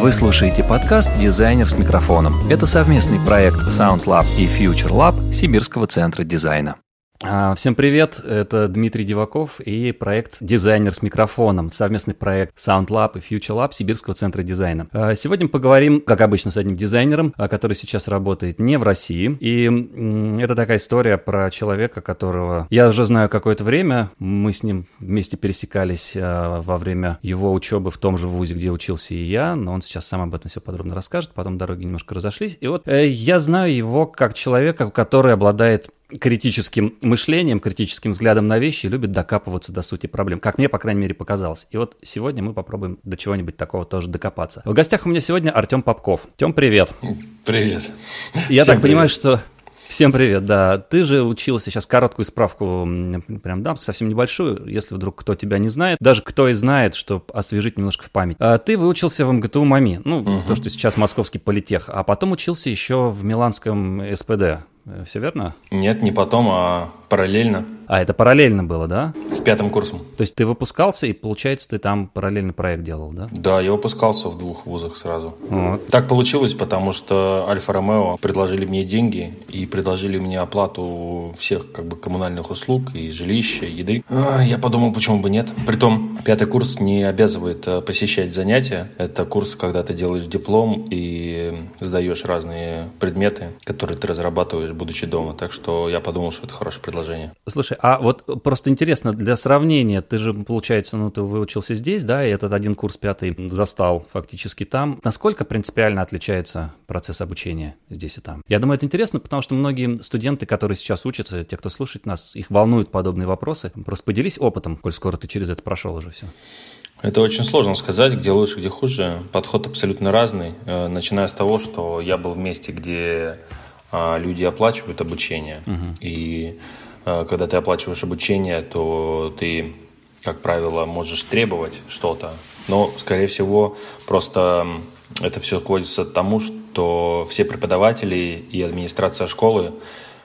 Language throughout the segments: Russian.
Вы слушаете подкаст «Дизайнер с микрофоном». Это совместный проект SoundLab и Future Lab Сибирского центра дизайна. А, всем привет, это Дмитрий Диваков и проект «Дизайнер с микрофоном», совместный проект SoundLab и Future Lab Сибирского центра дизайна. А, сегодня мы поговорим, как обычно, с одним дизайнером, а, который сейчас работает не в России. И это такая история про человека, которого я уже знаю какое-то время. Мы с ним вместе пересекались во время его учебы в том же вузе, где учился и я, но он сейчас сам об этом все подробно расскажет, потом дороги немножко разошлись. И вот э, я знаю его как человека, который обладает критическим мышлением, критическим взглядом на вещи и любит докапываться до сути проблем. Как мне, по крайней мере, показалось. И вот сегодня мы попробуем до чего-нибудь такого тоже докопаться. В гостях у меня сегодня Артем Попков. Тем, привет. Привет. Я Всем так привет. понимаю, что Всем привет, да. Ты же учился, сейчас короткую справку прям дам, совсем небольшую, если вдруг кто тебя не знает, даже кто и знает, чтобы освежить немножко в память. А ты выучился в МГТУ МАМИ, ну, угу. то, что сейчас Московский политех, а потом учился еще в Миланском СПД. Все верно? Нет, не потом, а параллельно. А, это параллельно было, да? С пятым курсом. То есть ты выпускался, и, получается, ты там параллельный проект делал, да? Да, я выпускался в двух вузах сразу. Вот. Так получилось, потому что Альфа-Ромео предложили мне деньги и предложили мне оплату всех как бы коммунальных услуг и жилища, и еды. А, я подумал, почему бы нет. Притом, пятый курс не обязывает э, посещать занятия. Это курс, когда ты делаешь диплом и сдаешь разные предметы, которые ты разрабатываешь, будучи дома. Так что я подумал, что это хорошее предложение. Слушай, а вот просто интересно, для сравнения, ты же, получается, ну, ты выучился здесь, да, и этот один курс пятый застал фактически там. Насколько принципиально отличается процесс обучения здесь и там? Я думаю, это интересно, потому что многие студенты, которые сейчас учатся, те, кто слушает нас, их волнуют подобные вопросы. Просто поделись опытом, коль скоро ты через это прошел уже все. Это очень сложно сказать, где лучше, где хуже. Подход абсолютно разный, э, начиная с того, что я был в месте, где а, люди оплачивают обучение. Угу. И когда ты оплачиваешь обучение, то ты, как правило, можешь требовать что-то. Но, скорее всего, просто это все сводится к тому, что все преподаватели и администрация школы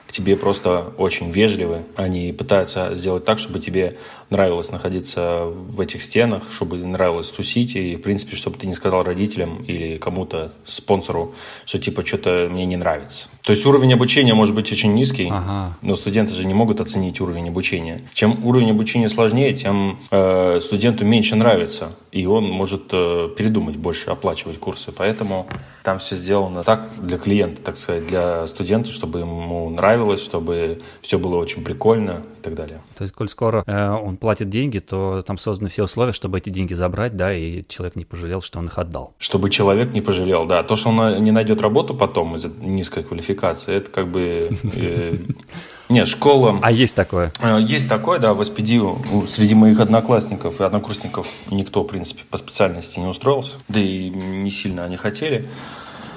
к тебе просто очень вежливы. Они пытаются сделать так, чтобы тебе нравилось находиться в этих стенах, чтобы нравилось тусить, и, в принципе, чтобы ты не сказал родителям или кому-то, спонсору, что, типа, что-то мне не нравится. То есть уровень обучения может быть очень низкий, ага. но студенты же не могут оценить уровень обучения. Чем уровень обучения сложнее, тем э, студенту меньше нравится, и он может э, передумать больше оплачивать курсы. Поэтому там все сделано так для клиента, так сказать, для студента, чтобы ему нравилось, чтобы все было очень прикольно и так далее. То есть, коль скоро э, он платит деньги, то там созданы все условия, чтобы эти деньги забрать, да, и человек не пожалел, что он их отдал. Чтобы человек не пожалел, да. То, что он не найдет работу потом из-за низкой квалификации. Это как бы... Э, нет, школа... А есть такое? Э, есть такое, да, в SPD среди моих одноклассников и однокурсников никто, в принципе, по специальности не устроился. Да и не сильно они хотели.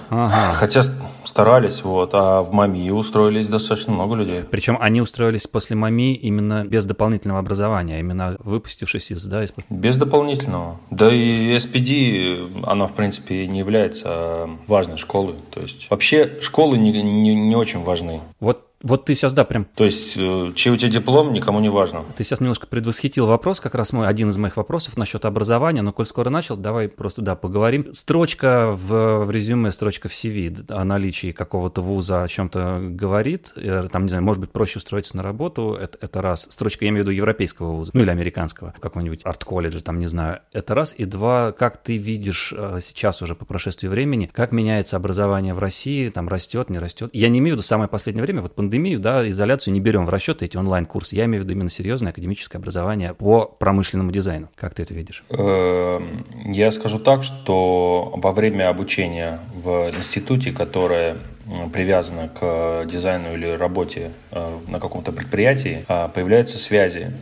Ага. Хотя старались, вот, а в МАМИ устроились достаточно много людей. Причем они устроились после МАМИ именно без дополнительного образования, именно выпустившись из, да, из... Без дополнительного. Да и SPD, она, в принципе, не является важной школой. То есть вообще школы не, не, не очень важны. Вот вот ты сейчас, да, прям... То есть, э, чей у тебя диплом, никому не важно. Ты сейчас немножко предвосхитил вопрос, как раз мой, один из моих вопросов насчет образования, но коль скоро начал, давай просто, да, поговорим. Строчка в, в резюме, строчка в CV о наличии какого-то вуза о чем-то говорит, э, там, не знаю, может быть, проще устроиться на работу, это, это раз. Строчка, я имею в виду европейского вуза, ну или американского, какого-нибудь арт-колледжа, там, не знаю, это раз. И два, как ты видишь э, сейчас уже по прошествии времени, как меняется образование в России, там, растет, не растет. Я не имею в виду самое последнее время, вот пандемию, да, изоляцию не берем в расчет, эти онлайн-курсы. Я имею в виду именно серьезное академическое образование по промышленному дизайну. Как ты это видишь? Эм, я скажу так, что во время обучения в институте, которое привязано к дизайну или работе э, на каком-то предприятии, э, появляются связи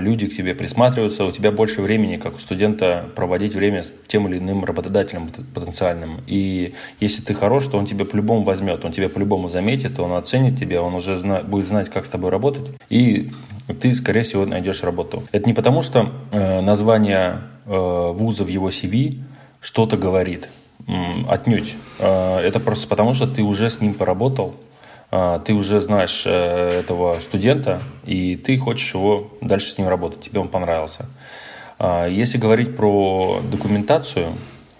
люди к тебе присматриваются, у тебя больше времени, как у студента, проводить время с тем или иным работодателем потенциальным. И если ты хорош, то он тебя по-любому возьмет, он тебя по-любому заметит, он оценит тебя, он уже зна- будет знать, как с тобой работать, и ты, скорее всего, найдешь работу. Это не потому, что э, название э, вуза в его CV что-то говорит. Отнюдь. Э, это просто потому, что ты уже с ним поработал, а, ты уже знаешь э, этого студента, и ты хочешь его дальше с ним работать, тебе он понравился. А, если говорить про документацию,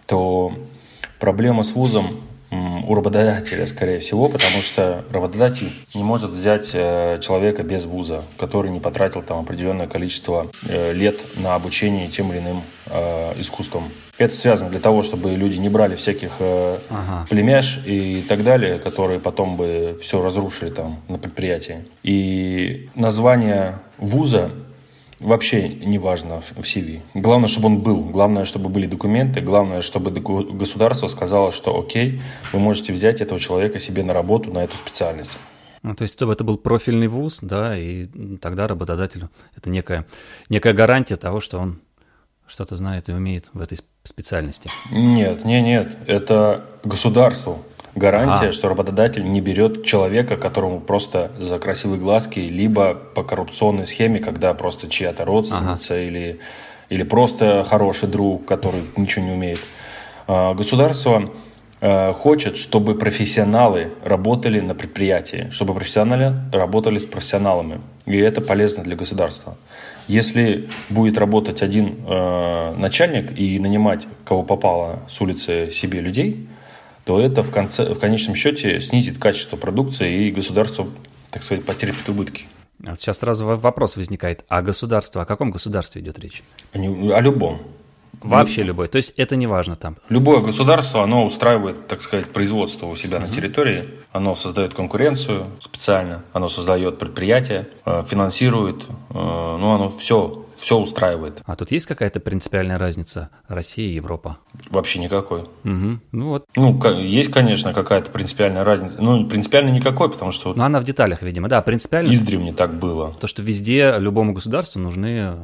то Проблема с вузом у работодателя, скорее всего, потому что работодатель не может взять э, человека без вуза, который не потратил там определенное количество э, лет на обучение тем или иным э, искусством. Это связано для того, чтобы люди не брали всяких ага. племяш и так далее, которые потом бы все разрушили там на предприятии. И название вуза вообще не важно в CV. Главное, чтобы он был. Главное, чтобы были документы. Главное, чтобы государство сказало, что окей, вы можете взять этого человека себе на работу на эту специальность. Ну, то есть, чтобы это был профильный вуз, да, и тогда работодателю это некая, некая гарантия того, что он что-то знает и умеет в этой специальности. Нет, нет, нет. Это государству гарантия, а. что работодатель не берет человека, которому просто за красивые глазки, либо по коррупционной схеме, когда просто чья-то родственница ага. или, или просто хороший друг, который ничего не умеет. А, государство а, хочет, чтобы профессионалы работали на предприятии, чтобы профессионалы работали с профессионалами. И это полезно для государства. Если будет работать один э, начальник и нанимать кого попало с улицы себе людей, то это в, конце, в конечном счете снизит качество продукции и государство, так сказать, потерпит убытки. Вот сейчас сразу вопрос возникает. А государство, о каком государстве идет речь? О, любом. Вообще любой. То есть это не важно там. Любое государство, оно устраивает, так сказать, производство у себя uh-huh. на территории. Оно создает конкуренцию специально, оно создает предприятия, э, финансирует. Э, ну, оно все все устраивает. А тут есть какая-то принципиальная разница Россия и Европа? Вообще никакой. Угу. Ну вот. Ну, есть, конечно, какая-то принципиальная разница. Ну, принципиально никакой, потому что... Ну, она в деталях, видимо, да, принципиально. Издревле так было. То, что везде любому государству нужны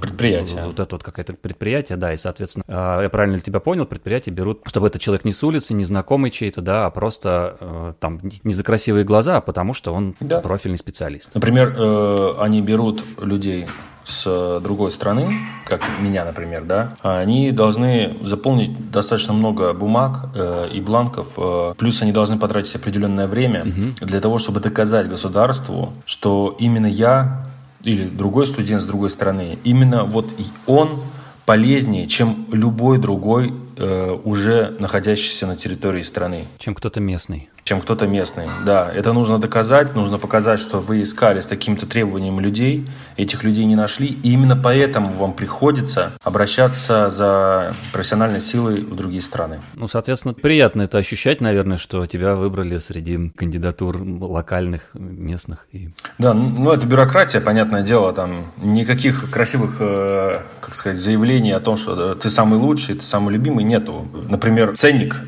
Предприятие. Вот это вот какое-то предприятие, да, и, соответственно, а, я правильно ли тебя понял, предприятия берут, чтобы этот человек не с улицы, не знакомый чей-то, да, а просто э, там не за красивые глаза, а потому что он да. профильный специалист. Например, э, они берут людей с другой страны, как меня, например, да, они должны заполнить достаточно много бумаг э, и бланков, э, плюс они должны потратить определенное время угу. для того, чтобы доказать государству, что именно я или другой студент с другой стороны, именно вот он полезнее, чем любой другой э, уже находящийся на территории страны. Чем кто-то местный чем кто-то местный. Да, это нужно доказать, нужно показать, что вы искали с таким-то требованием людей, этих людей не нашли, и именно поэтому вам приходится обращаться за профессиональной силой в другие страны. Ну, соответственно, приятно это ощущать, наверное, что тебя выбрали среди кандидатур локальных, местных. И... Да, ну это бюрократия, понятное дело, там никаких красивых, э, как сказать, заявлений о том, что ты самый лучший, ты самый любимый, нету. Например, ценник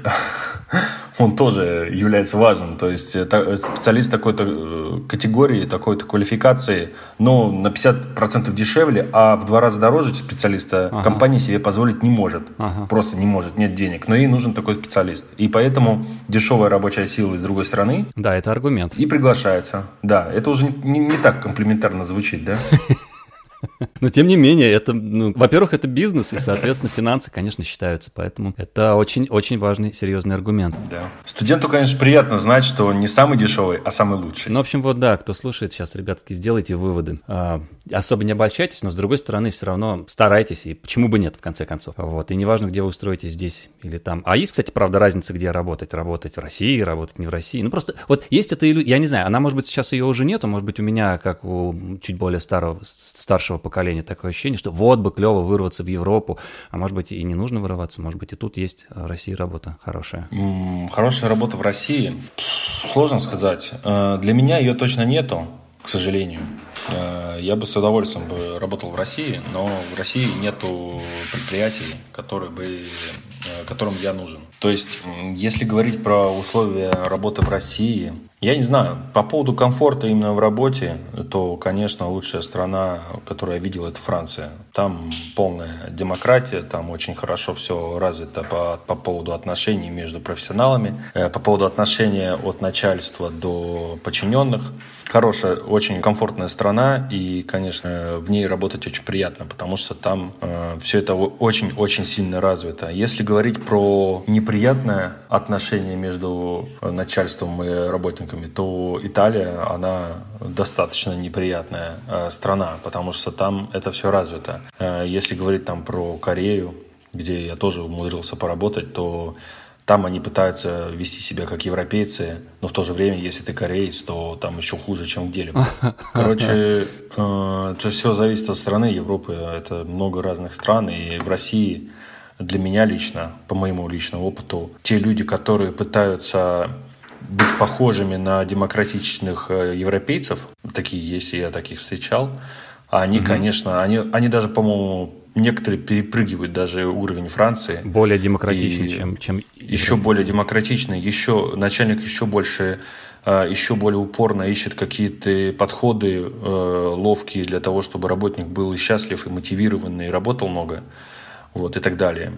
он тоже является важным. То есть э, э, специалист такой-то э, категории, такой-то квалификации, но на 50% дешевле, а в два раза дороже специалиста ага. компания себе позволить не может. Ага. Просто не может, нет денег. Но ей нужен такой специалист. И поэтому дешевая рабочая сила из другой страны. Да, это аргумент. И приглашается. Да, это уже не, не так комплиментарно звучит, да? Но тем не менее, это, ну, во-первых, это бизнес, и, соответственно, финансы, конечно, считаются. Поэтому это очень-очень важный, серьезный аргумент. Да. Студенту, конечно, приятно знать, что он не самый дешевый, а самый лучший. Ну, в общем, вот да, кто слушает сейчас, ребятки, сделайте выводы. А, особо не обольщайтесь, но, с другой стороны, все равно старайтесь, и почему бы нет, в конце концов. Вот. И неважно, где вы устроитесь, здесь или там. А есть, кстати, правда, разница, где работать. Работать в России, работать не в России. Ну, просто вот есть эта иллюзия, я не знаю, она, может быть, сейчас ее уже нету, может быть, у меня, как у чуть более старого, старшего поколения, такое ощущение, что вот бы клево вырваться в Европу, а может быть и не нужно вырываться, может быть и тут есть в России работа хорошая. Хорошая работа в России, сложно сказать. Э, для меня ее точно нету, к сожалению. Э, я бы с удовольствием бы работал в России, но в России нету предприятий, которые бы Э, которым я нужен. То есть, если говорить про условия работы в России, я не знаю, по поводу комфорта именно в работе, то, конечно, лучшая страна, которую я видел, это Франция. Там полная демократия, там очень хорошо все развито по, по поводу отношений между профессионалами, э, по поводу отношения от начальства до подчиненных хорошая, очень комфортная страна, и, конечно, в ней работать очень приятно, потому что там э, все это очень-очень сильно развито. Если говорить про неприятное отношение между начальством и работниками, то Италия, она достаточно неприятная э, страна, потому что там это все развито. Э, если говорить там про Корею, где я тоже умудрился поработать, то там они пытаются вести себя как европейцы, но в то же время, если ты кореец, то там еще хуже, чем где-либо. Короче, э, это все зависит от страны Европы. Это много разных стран. И в России для меня лично, по моему личному опыту, те люди, которые пытаются быть похожими на демократичных э, европейцев, такие есть, и я таких встречал, они, угу. конечно, они, они даже, по-моему, некоторые перепрыгивают даже уровень Франции. Более демократичный, чем, чем... Еще более демократичный, еще начальник еще больше э, еще более упорно ищет какие-то подходы э, ловкие для того, чтобы работник был счастлив и мотивированный, и работал много, вот, и так далее.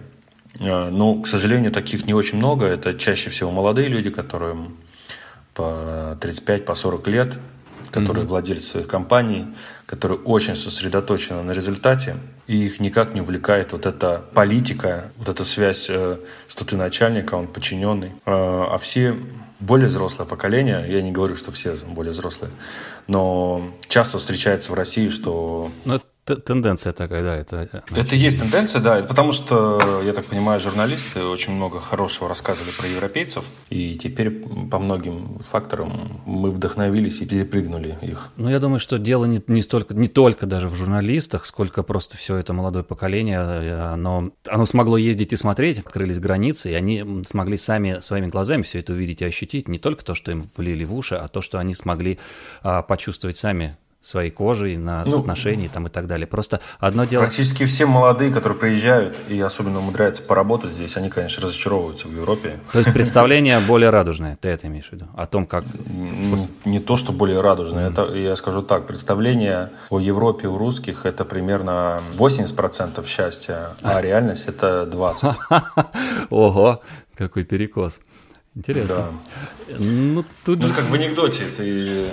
Э, но, к сожалению, таких не очень много. Это чаще всего молодые люди, которым по 35, по 40 лет, которые mm-hmm. владельцы своих компаний, которые очень сосредоточены на результате, и их никак не увлекает вот эта политика, вот эта связь, э, что ты начальник, а он подчиненный. Э, а все более взрослое поколение, я не говорю, что все более взрослые, но часто встречается в России, что... Ну, Тенденция такая, да. Это, это есть тенденция, да. Потому что, я так понимаю, журналисты очень много хорошего рассказывали про европейцев. И теперь по многим факторам мы вдохновились и перепрыгнули их. Ну, я думаю, что дело не, не, столько, не только даже в журналистах, сколько просто все это молодое поколение, э, оно, оно смогло ездить и смотреть, открылись границы, и они смогли сами своими глазами все это увидеть и ощутить. Не только то, что им влили в уши, а то, что они смогли а, почувствовать сами своей кожей, на ну, отношения там и так далее. Просто одно дело... Практически все молодые, которые приезжают и особенно умудряются поработать здесь, они, конечно, разочаровываются в Европе. То есть представление более радужное, ты это имеешь в виду? О том, как... Не то, что более радужное, это, я скажу так, представление о Европе у русских это примерно 80% счастья, а реальность это 20%. Ого, какой перекос. Интересно. Да. Ну, тут ну, же... как в анекдоте, ты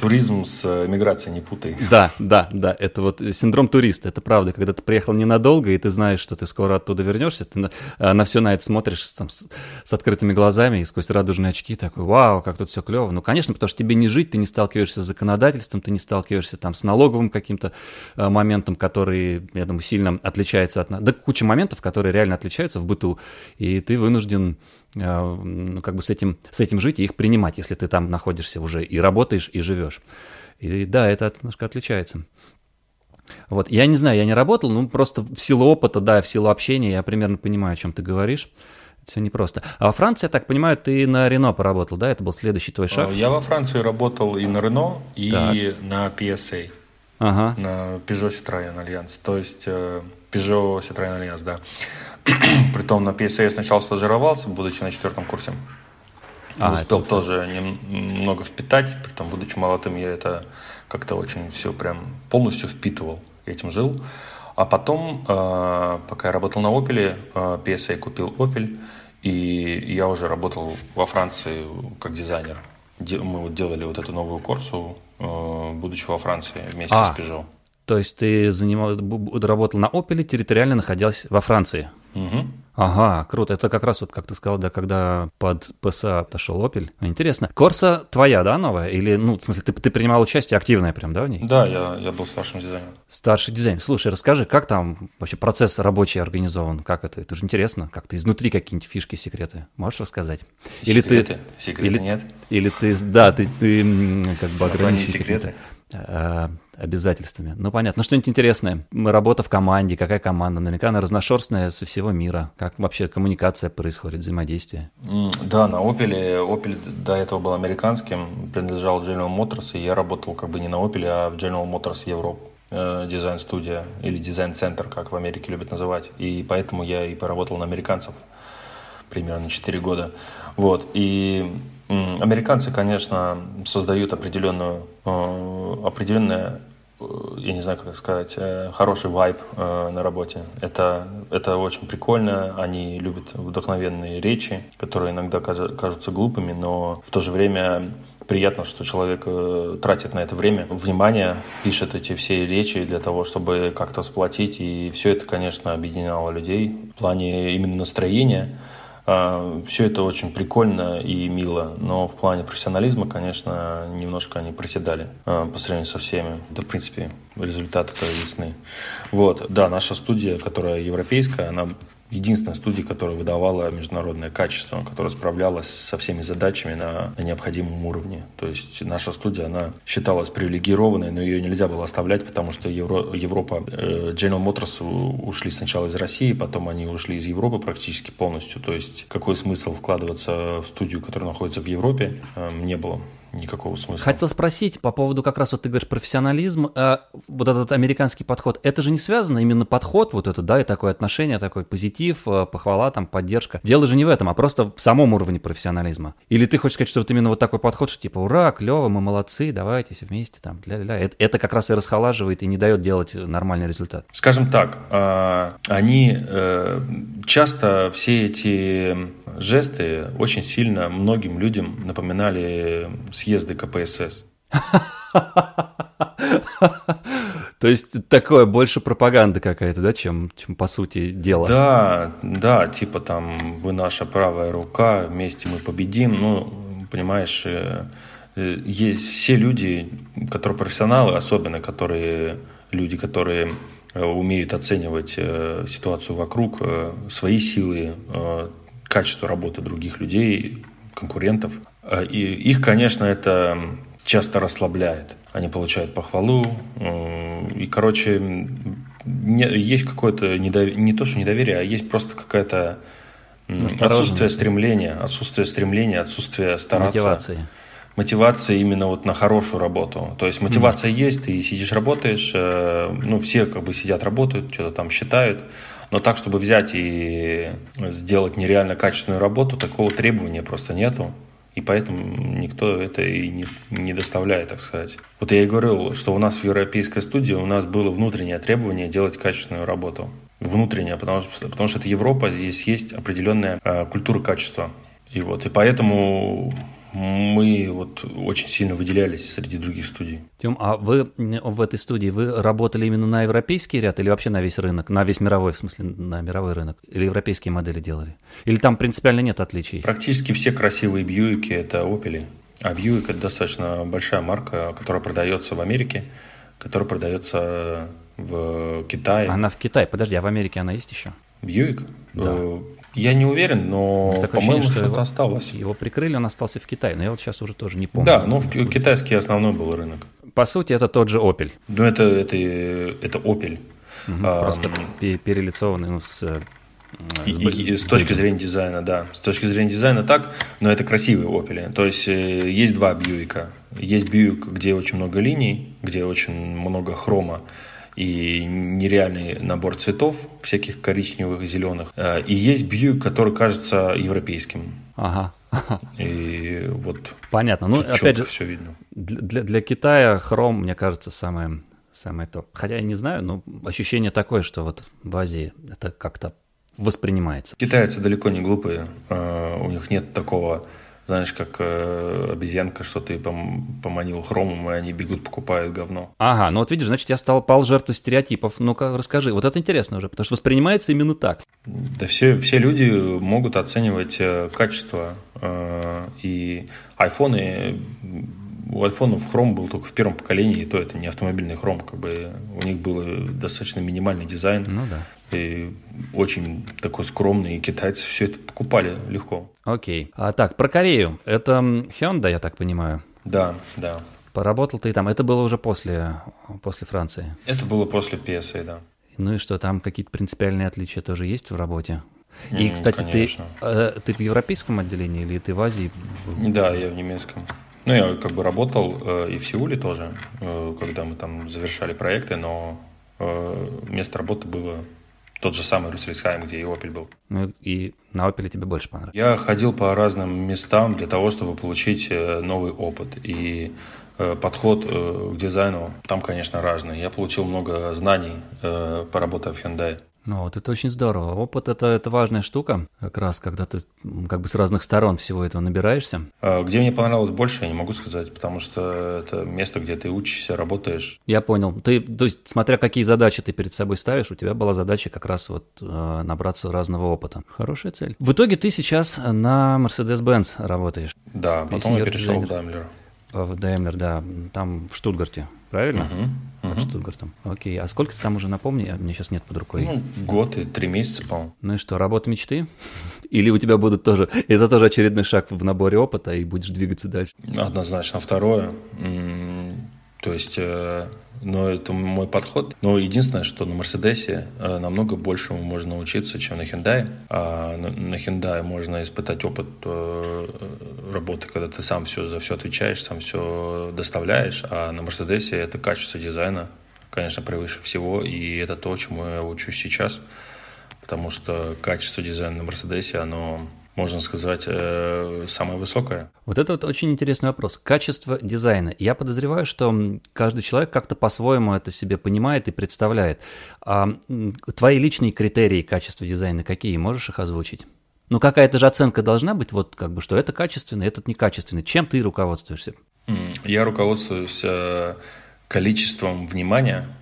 туризм с миграцией не путай. Да, да, да, это вот синдром туриста, это правда, когда ты приехал ненадолго, и ты знаешь, что ты скоро оттуда вернешься, ты на, а, на все на это смотришь там, с, с открытыми глазами и сквозь радужные очки такой, вау, как тут все клево. Ну, конечно, потому что тебе не жить, ты не сталкиваешься с законодательством, ты не сталкиваешься там с налоговым каким-то а, моментом, который, я думаю, сильно отличается от... Да куча моментов, которые реально отличаются в быту, и ты вынужден как бы с этим, с этим жить и их принимать, если ты там находишься уже и работаешь, и живешь. И да, это немножко отличается. Вот, я не знаю, я не работал, ну, просто в силу опыта, да, в силу общения я примерно понимаю, о чем ты говоришь. Это все непросто. А во Франции, я так понимаю, ты на Рено поработал, да? Это был следующий твой шаг? Я во Франции работал и на Рено, и так. на PSA. Ага. На Peugeot Citroën Alliance. То есть э, Peugeot Citroën Alliance, да. Притом на PSA я сначала стажировался, будучи на четвертом курсе. А, Успел это... тоже немного впитать, притом, будучи молодым, я это как-то очень все прям полностью впитывал, этим жил. А потом, э, пока я работал на Opel, э, PSA купил Opel, и я уже работал во Франции как дизайнер. Мы вот делали вот эту новую курсу, э, будучи во Франции вместе а, с Peugeot. То есть ты занимал, работал на Opel, территориально находясь во Франции? Угу. Ага, круто. Это как раз вот, как ты сказал, да, когда под ПСА отошел Opel. Интересно. Корса твоя, да, новая? Или, ну, в смысле, ты, ты принимал участие активное прям, да, в ней? Да, я, я был старшим дизайнером. Старший дизайнер. Слушай, расскажи, как там вообще процесс рабочий организован? Как это? Это же интересно. Как ты изнутри какие-нибудь фишки, секреты? Можешь рассказать? Или секреты? ты... Секреты или, нет. Или ты, да, ты, ты как бы ограничен. секреты. А, обязательствами. Ну, понятно. Ну, что-нибудь интересное. Работа в команде, какая команда? Наверняка она разношерстная со всего мира. Как вообще коммуникация происходит, взаимодействие? Да, на Opel. Opel до этого был американским, принадлежал General Motors, и я работал как бы не на Opel, а в General Motors Europe э, дизайн-студия или дизайн-центр, как в Америке любят называть. И поэтому я и поработал на американцев примерно 4 года. Вот. И американцы, конечно, создают определенную, э, определенное Э, я не знаю, как сказать, э, хороший вайб на работе. Это, это очень прикольно. Они любят вдохновенные речи, которые иногда кажутся глупыми, но в то же время приятно, что человек тратит на это время, внимание, пишет эти все речи для того, чтобы как-то сплотить. И все это, конечно, объединяло людей в плане именно настроения. А, Все это очень прикольно и мило, но в плане профессионализма, конечно, немножко они проседали а, по сравнению со всеми. Да, в принципе, результаты-то ясны. Вот, да, наша студия, которая европейская, она единственная студия, которая выдавала международное качество, которая справлялась со всеми задачами на, на необходимом уровне. То есть наша студия, она считалась привилегированной, но ее нельзя было оставлять, потому что Евро, Европа, э, General Motors ушли сначала из России, потом они ушли из Европы практически полностью. То есть какой смысл вкладываться в студию, которая находится в Европе, э, не было никакого смысла. Хотел спросить по поводу как раз вот ты говоришь профессионализм, э, вот этот американский подход, это же не связано именно подход вот это, да, и такое отношение, такой позитив, э, похвала, там, поддержка. Дело же не в этом, а просто в самом уровне профессионализма. Или ты хочешь сказать, что вот именно вот такой подход, что типа, ура, клево, мы молодцы, давайте все вместе, там, ля-ля-ля. Это, это как раз и расхолаживает и не дает делать нормальный результат. Скажем так, э, они э, часто все эти жесты очень сильно многим людям напоминали съезды КПСС. То есть такое больше пропаганда какая-то, да, чем, чем по сути дела. Да, да, типа там вы наша правая рука, вместе мы победим. Ну, понимаешь, э, э, есть все люди, которые профессионалы, особенно которые люди, которые э, умеют оценивать ситуацию вокруг, свои силы, качество работы других людей, конкурентов. А, и их, конечно, это часто расслабляет. Они получают похвалу. И, короче, есть какое-то недовер... не то, что недоверие, а есть просто какая-то отсутствие стремления, отсутствие стремления, отсутствие стараться. Мотивации. Мотивация именно вот на хорошую работу. То есть мотивация mm. есть, ты сидишь, работаешь, э, ну, все как бы сидят, работают, что-то там считают, но так, чтобы взять и сделать нереально качественную работу, такого требования просто нету. И поэтому никто это и не, не доставляет, так сказать. Вот я и говорил, что у нас в европейской студии у нас было внутреннее требование делать качественную работу. Внутреннее, потому что, потому что это Европа, здесь есть определенная э, культура качества. И вот, и поэтому мы вот очень сильно выделялись среди других студий. Тем, а вы в этой студии, вы работали именно на европейский ряд или вообще на весь рынок, на весь мировой, в смысле, на мировой рынок? Или европейские модели делали? Или там принципиально нет отличий? Практически все красивые Бьюики – это Opel. А Бьюик – это достаточно большая марка, которая продается в Америке, которая продается в Китае. Она в Китае, подожди, а в Америке она есть еще? Бьюик? Да. Я не уверен, но, по-моему, что-то его, осталось. Его прикрыли, он остался в Китае, но я вот сейчас уже тоже не помню. Да, ну китайский основной был рынок. По сути, это тот же Opel. Ну, это, это, это Opel. Угу, а, просто перелицованный ну, с э, и, и, с точки зрения дизайна, да. С точки зрения дизайна так, но это красивые Opel. То есть э, есть два Бьюика. Есть Бьюик, где очень много линий, где очень много хрома и нереальный набор цветов, всяких коричневых, зеленых. Э, и есть Бьюик, который кажется европейским. Ага. И вот. Понятно. Ну, опять же, все видно. Для, для Китая хром, мне кажется, самое, самое топ. Хотя я не знаю, но ощущение такое, что вот в Азии это как-то воспринимается. Китайцы далеко не глупые. Э, у них нет такого знаешь, как э, обезьянка, что ты пом- поманил хромом, и они бегут, покупают говно. Ага, ну вот видишь, значит, я стал пал жертвой стереотипов. Ну-ка, расскажи. Вот это интересно уже, потому что воспринимается именно так. Да все, все люди могут оценивать э, качество. Э, и айфоны у айфонов хром был только в первом поколении, и то это не автомобильный хром, как бы у них был достаточно минимальный дизайн. Ну да. И очень такой скромный, и китайцы все это покупали легко. Окей. А так, про Корею. Это Hyundai, я так понимаю? Да, да. Поработал ты там. Это было уже после, после Франции? Это было после PSA, да. Ну и что, там какие-то принципиальные отличия тоже есть в работе? И, кстати, ты, э, ты в европейском отделении или ты в Азии? Да, я в немецком. Ну, я как бы работал э, и в Сеуле тоже, э, когда мы там завершали проекты, но э, место работы было тот же самый Русельсхайм, где и Opel был. Ну и на Opel тебе больше понравилось? Я ходил по разным местам для того, чтобы получить э, новый опыт. И э, подход э, к дизайну там, конечно, разный. Я получил много знаний, поработав в Hyundai. Ну вот это очень здорово. Опыт это, это важная штука, как раз, когда ты как бы с разных сторон всего этого набираешься. А где мне понравилось больше, я не могу сказать, потому что это место, где ты учишься, работаешь. Я понял. Ты, то есть, смотря какие задачи ты перед собой ставишь, у тебя была задача как раз вот э, набраться разного опыта. Хорошая цель. В итоге ты сейчас на Mercedes-Benz работаешь. Да, потом я перешел в Daimler. В Daimler, да, там в Штутгарте, правильно? Угу, под Штутгартом. Окей, а сколько ты там уже, напомни, а меня сейчас нет под рукой. Ну, год и три месяца, по-моему. Ну и что, работа мечты? Или у тебя будут тоже, это тоже очередной шаг в наборе опыта, и будешь двигаться дальше? Однозначно второе. То есть, э, но это мой подход. Но единственное, что на Мерседесе э, намного большему можно научиться, чем на Hyundai. А на Hyundai можно испытать опыт э, работы, когда ты сам все за все отвечаешь, сам все доставляешь. А на Мерседесе это качество дизайна, конечно, превыше всего. И это то, чему я учусь сейчас. Потому что качество дизайна на Мерседесе, оно можно сказать, э, самое высокое. Вот это вот очень интересный вопрос. Качество дизайна. Я подозреваю, что каждый человек как-то по-своему это себе понимает и представляет. А твои личные критерии качества дизайна какие? Можешь их озвучить? Ну, какая-то же оценка должна быть, вот как бы, что это качественно, этот некачественный. Чем ты руководствуешься? Я руководствуюсь э, количеством внимания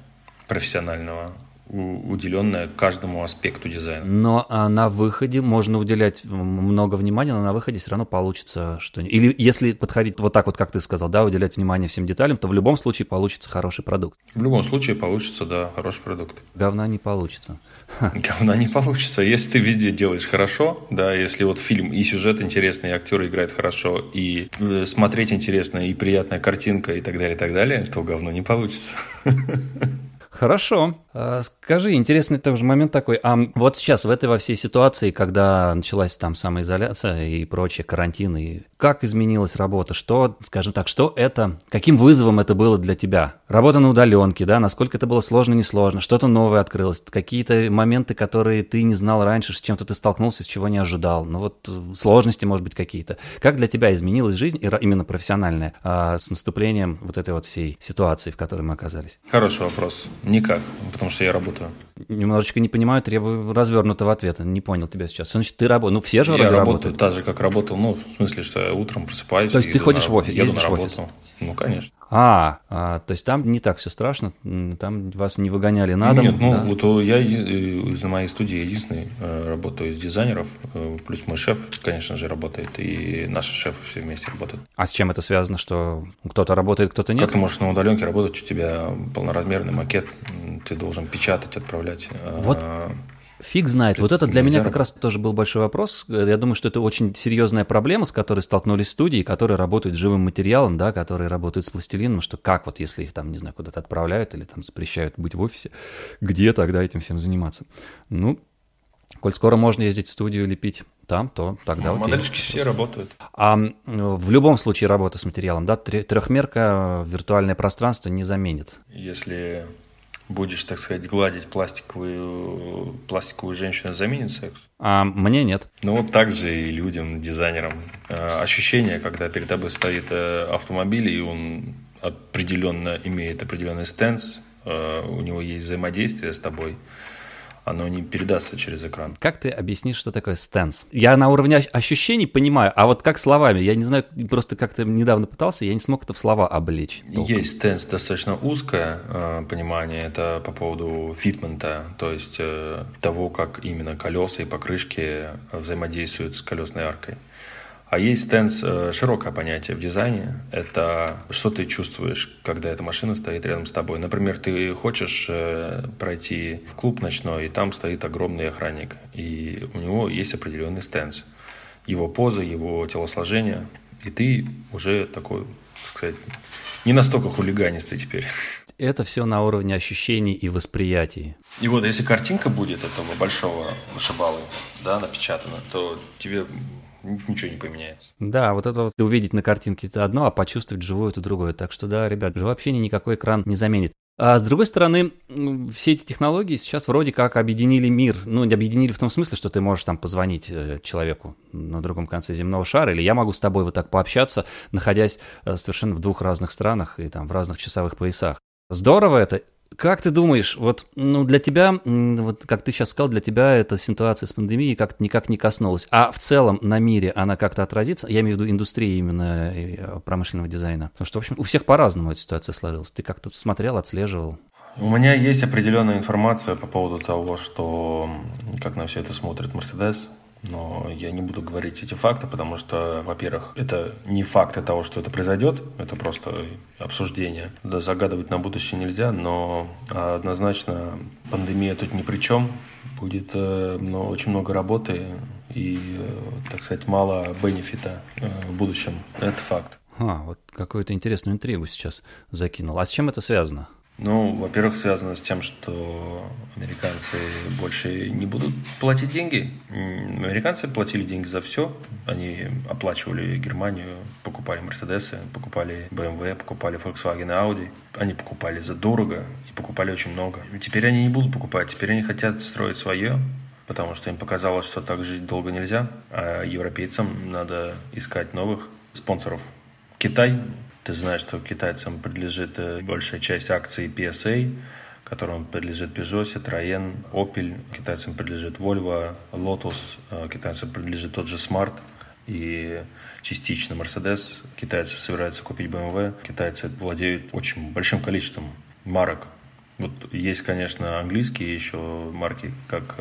профессионального уделенное каждому аспекту дизайна. Но а на выходе можно уделять много внимания, но на выходе все равно получится что-нибудь. Или если подходить вот так вот, как ты сказал, да, уделять внимание всем деталям, то в любом случае получится хороший продукт. В любом случае получится, да, хороший продукт. Говна не получится. Говна не получится. Если ты везде делаешь хорошо, да, если вот фильм и сюжет интересный, и актеры играют хорошо, и э, смотреть интересно, и приятная картинка, и так далее, и так далее, то говно не получится. Хорошо. А, скажи, интересный тоже момент такой. А вот сейчас в этой во всей ситуации, когда началась там самоизоляция и прочее, карантин, и как изменилась работа? Что, скажем так, что это, каким вызовом это было для тебя? Работа на удаленке, да, насколько это было сложно, несложно, что-то новое открылось, какие-то моменты, которые ты не знал раньше, с чем-то ты столкнулся, с чего не ожидал, ну вот э, сложности, может быть, какие-то. Как для тебя изменилась жизнь, именно профессиональная, а, с наступлением вот этой вот всей ситуации, в которой мы оказались? Хороший вопрос. Никак потому что я работаю. Немножечко не понимаю, требую развернутого ответа. Не понял тебя сейчас. Значит, ты работаешь. Ну, все же я работают. работаю так же, как работал. Ну, в смысле, что я утром просыпаюсь. То есть ты ходишь на, в офис, ездишь в офис? Ну, конечно. А, а, то есть там не так все страшно, там вас не выгоняли на дом? Нет, ну да? вот я из моей студии единственный э, работаю из дизайнеров, э, плюс мой шеф, конечно же, работает, и наши шефы все вместе работают. А с чем это связано, что кто-то работает, кто-то нет? Как ты можешь на удаленке работать, у тебя полноразмерный макет, ты должен печатать, отправлять. Вот Фиг знает. Вот это для меня как раз тоже был большой вопрос. Я думаю, что это очень серьезная проблема, с которой столкнулись студии, которые работают живым материалом, да, которые работают с пластилином, что как вот, если их там, не знаю, куда-то отправляют или там запрещают быть в офисе, где тогда этим всем заниматься? Ну, коль скоро можно ездить в студию лепить там, то тогда ну, окей. Модельчики все работают. А в любом случае работа с материалом, да, трехмерка виртуальное пространство не заменит. Если будешь, так сказать, гладить пластиковую, пластиковую женщину, заменит секс? А мне нет. Ну вот так же и людям, дизайнерам. Э, ощущение, когда перед тобой стоит э, автомобиль, и он определенно имеет определенный стенс, э, у него есть взаимодействие с тобой – оно не передастся через экран. Как ты объяснишь, что такое стенс? Я на уровне ощущений понимаю, а вот как словами? Я не знаю, просто как-то недавно пытался, я не смог это в слова облечь. Толком. Есть стенс достаточно узкое э, понимание, это по поводу фитмента, то есть э, того, как именно колеса и покрышки взаимодействуют с колесной аркой. А есть стенс, э, широкое понятие в дизайне. Это что ты чувствуешь, когда эта машина стоит рядом с тобой. Например, ты хочешь э, пройти в клуб ночной, и там стоит огромный охранник. И у него есть определенный стенс. Его поза, его телосложение. И ты уже такой, так сказать, не настолько хулиганистый теперь. Это все на уровне ощущений и восприятий. И вот если картинка будет этого большого вышибалы, да, напечатана, то тебе ничего не поменяется. Да, вот это вот увидеть на картинке это одно, а почувствовать живое это другое. Так что да, ребят, живое общение никакой экран не заменит. А с другой стороны, все эти технологии сейчас вроде как объединили мир. Ну, не объединили в том смысле, что ты можешь там позвонить э, человеку на другом конце земного шара, или я могу с тобой вот так пообщаться, находясь э, совершенно в двух разных странах и там в разных часовых поясах. Здорово это, как ты думаешь, вот ну, для тебя, вот как ты сейчас сказал, для тебя эта ситуация с пандемией как-то никак не коснулась. А в целом на мире она как-то отразится? Я имею в виду индустрии именно э, промышленного дизайна. Потому что, в общем, у всех по-разному эта ситуация сложилась. Ты как-то смотрел, отслеживал? У меня есть определенная информация по поводу того, что как на все это смотрит Mercedes, Но я не буду говорить эти факты, потому что, во-первых, это не факты того, что это произойдет, это просто обсуждение. Да, загадывать на будущее нельзя, но однозначно пандемия тут ни при чем. Будет но очень много работы и, э, так сказать, мало бенефита э, в будущем. Это факт. А, вот какую-то интересную интригу сейчас закинул. А с чем это связано? Ну, во-первых, связано с тем, что американцы больше не будут платить деньги. Американцы платили деньги за все. Они оплачивали Германию, покупали Мерседесы, покупали BMW, покупали Volkswagen и Audi. Они покупали за дорого и покупали очень много. И теперь они не будут покупать. Теперь они хотят строить свое, потому что им показалось, что так жить долго нельзя. А европейцам надо искать новых спонсоров. Китай ты знаешь, что китайцам принадлежит э, большая часть акций PSA, которым принадлежит Peugeot, Citroën, Opel, китайцам принадлежит Volvo, Lotus, э, китайцам принадлежит тот же Smart и частично Mercedes. Китайцы собираются купить BMW. Китайцы владеют очень большим количеством марок. Вот есть, конечно, английские еще марки, как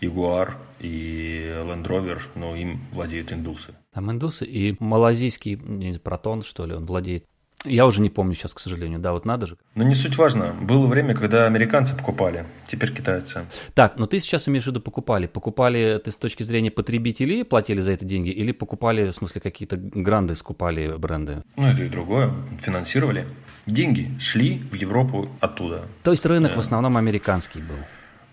э, Jaguar и Land Rover, но им владеют индусы. Там индусы и малазийский протон, что ли, он владеет. Я уже не помню сейчас, к сожалению, да, вот надо же. Но не суть важно. Было время, когда американцы покупали, теперь китайцы. Так, но ты сейчас имеешь в виду покупали. Покупали ты с точки зрения потребителей, платили за это деньги, или покупали, в смысле, какие-то гранды скупали бренды? Ну, это и другое. Финансировали. Деньги шли в Европу оттуда. То есть рынок да. в основном американский был?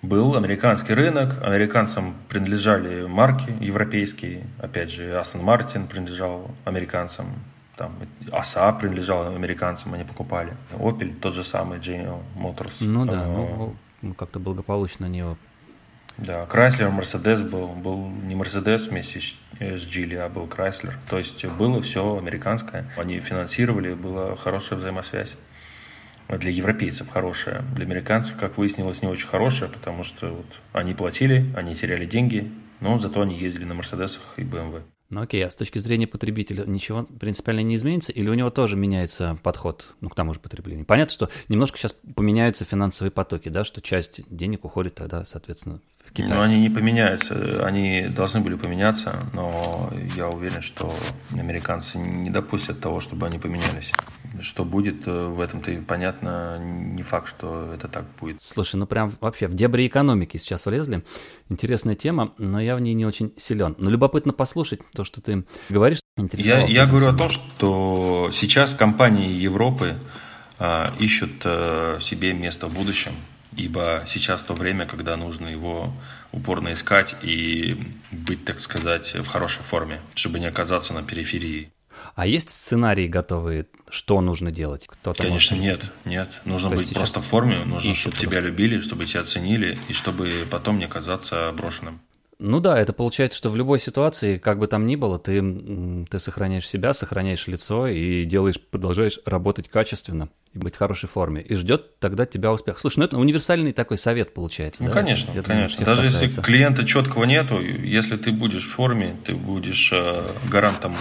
Был американский рынок, американцам принадлежали марки европейские, опять же, Астон Мартин принадлежал американцам, там, АСА принадлежал американцам, они покупали. Opel, тот же самый, General Motors. Ну да, ну, ну как-то благополучно они его да, Chrysler, Mercedes был, был не Mercedes вместе с Geely, а был Chrysler. То есть было все американское. Они финансировали, была хорошая взаимосвязь для европейцев хорошая, для американцев, как выяснилось, не очень хорошая, потому что вот они платили, они теряли деньги, но зато они ездили на Мерседесах и БМВ. Ну окей, а с точки зрения потребителя ничего принципиально не изменится, или у него тоже меняется подход ну, к тому же потреблению? Понятно, что немножко сейчас поменяются финансовые потоки, да, что часть денег уходит тогда, соответственно, в Китай. Ну, они не поменяются, они должны были поменяться, но я уверен, что американцы не допустят того, чтобы они поменялись. Что будет э, в этом-то понятно, не факт, что это так будет. Слушай, ну прям вообще в дебри экономики сейчас влезли. Интересная тема, но я в ней не очень силен. Но любопытно послушать то, что ты говоришь. Я, я говорю о том, что сейчас компании Европы а, ищут а, себе место в будущем, ибо сейчас то время, когда нужно его упорно искать и быть, так сказать, в хорошей форме, чтобы не оказаться на периферии. А есть сценарии готовые, что нужно делать? Кто-то Конечно, может... нет, нет. Нужно То быть просто в форме, нужно, чтобы просто. тебя любили, чтобы тебя ценили, и чтобы потом не оказаться брошенным. Ну да, это получается, что в любой ситуации, как бы там ни было, ты, ты сохраняешь себя, сохраняешь лицо и делаешь, продолжаешь работать качественно и быть в хорошей форме. И ждет тогда тебя успех. Слушай, ну это универсальный такой совет получается. Ну, да? конечно, Я конечно. Даже касается. если клиента четкого нету, если ты будешь в форме, ты будешь э, гарантом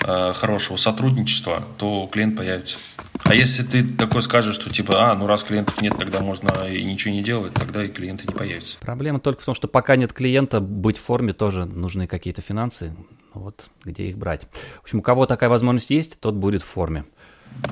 хорошего сотрудничества, то клиент появится. А если ты такой скажешь, что типа, а, ну раз клиентов нет, тогда можно и ничего не делать, тогда и клиенты не появятся. Проблема только в том, что пока нет клиента, быть в форме тоже нужны какие-то финансы. Вот где их брать. В общем, у кого такая возможность есть, тот будет в форме.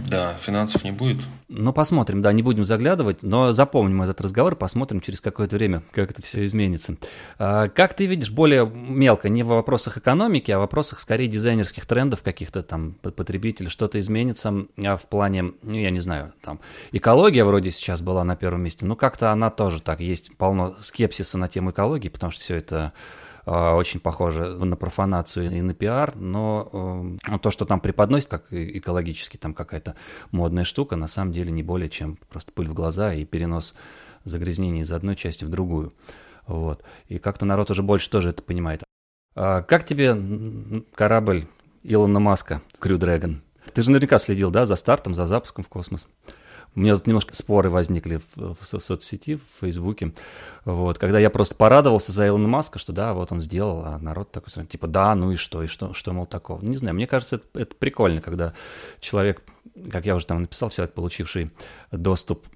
Да, финансов не будет. Ну, посмотрим, да, не будем заглядывать, но запомним этот разговор, посмотрим через какое-то время, как это все изменится. А, как ты видишь, более мелко, не в вопросах экономики, а в вопросах скорее дизайнерских трендов каких-то там потребителей, что-то изменится а в плане, ну, я не знаю, там, экология вроде сейчас была на первом месте, но как-то она тоже так, есть полно скепсиса на тему экологии, потому что все это очень похоже на профанацию и на пиар, но э, то, что там преподносит как экологически там какая-то модная штука, на самом деле не более чем просто пыль в глаза и перенос загрязнений из одной части в другую. Вот. И как-то народ уже больше тоже это понимает. А как тебе корабль Илона Маска, Crew Dragon? Ты же наверняка следил, да, за стартом, за запуском в космос. У меня тут немножко споры возникли в, в, в соцсети, в Фейсбуке. Вот, когда я просто порадовался за Илона Маска, что да, вот он сделал, а народ такой, типа, да, ну и что, и что, что, мол, такого. Не знаю, мне кажется, это, это прикольно, когда человек, как я уже там написал, человек, получивший доступ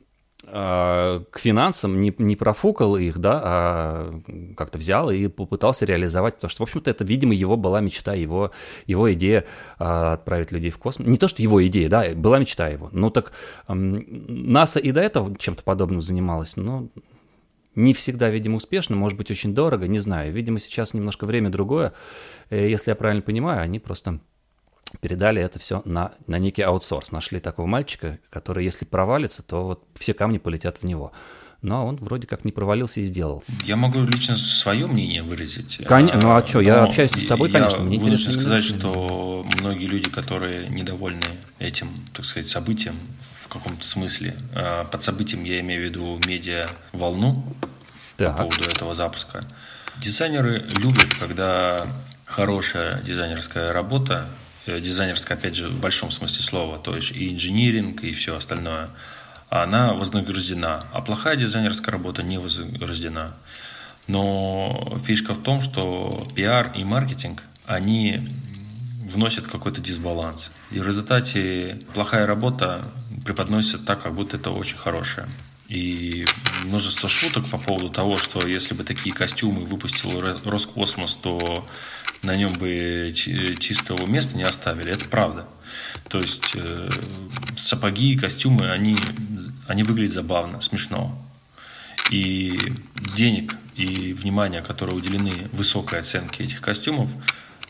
к финансам не, не профукал их, да, а как-то взял и попытался реализовать, потому что, в общем-то, это, видимо, его была мечта, его, его идея отправить людей в космос. Не то, что его идея, да, была мечта его. Ну так НАСА и до этого чем-то подобным занималась, но не всегда, видимо, успешно, может быть, очень дорого, не знаю. Видимо, сейчас немножко время другое. Э, если я правильно понимаю, они просто передали это все на, на некий аутсорс. Нашли такого мальчика, который, если провалится, то вот все камни полетят в него. Но он вроде как не провалился и сделал. Я могу лично свое мнение выразить. Конечно, ну а что, я общаюсь с тобой, конечно, мне интересно. Я сказать, что многие люди, которые недовольны этим, так сказать, событием, каком-то смысле. А, под событием я имею в виду медиа-волну так. по поводу этого запуска. Дизайнеры любят, когда хорошая дизайнерская работа, дизайнерская, опять же, в большом смысле слова, то есть и инжиниринг, и все остальное, она вознаграждена, а плохая дизайнерская работа не вознаграждена. Но фишка в том, что пиар и маркетинг, они вносят какой-то дисбаланс. И в результате плохая работа преподносится так, как будто это очень хорошее. И множество шуток по поводу того, что если бы такие костюмы выпустил Роскосмос, то на нем бы чистого места не оставили. Это правда. То есть э, сапоги и костюмы, они, они выглядят забавно, смешно. И денег и внимания, которые уделены высокой оценке этих костюмов,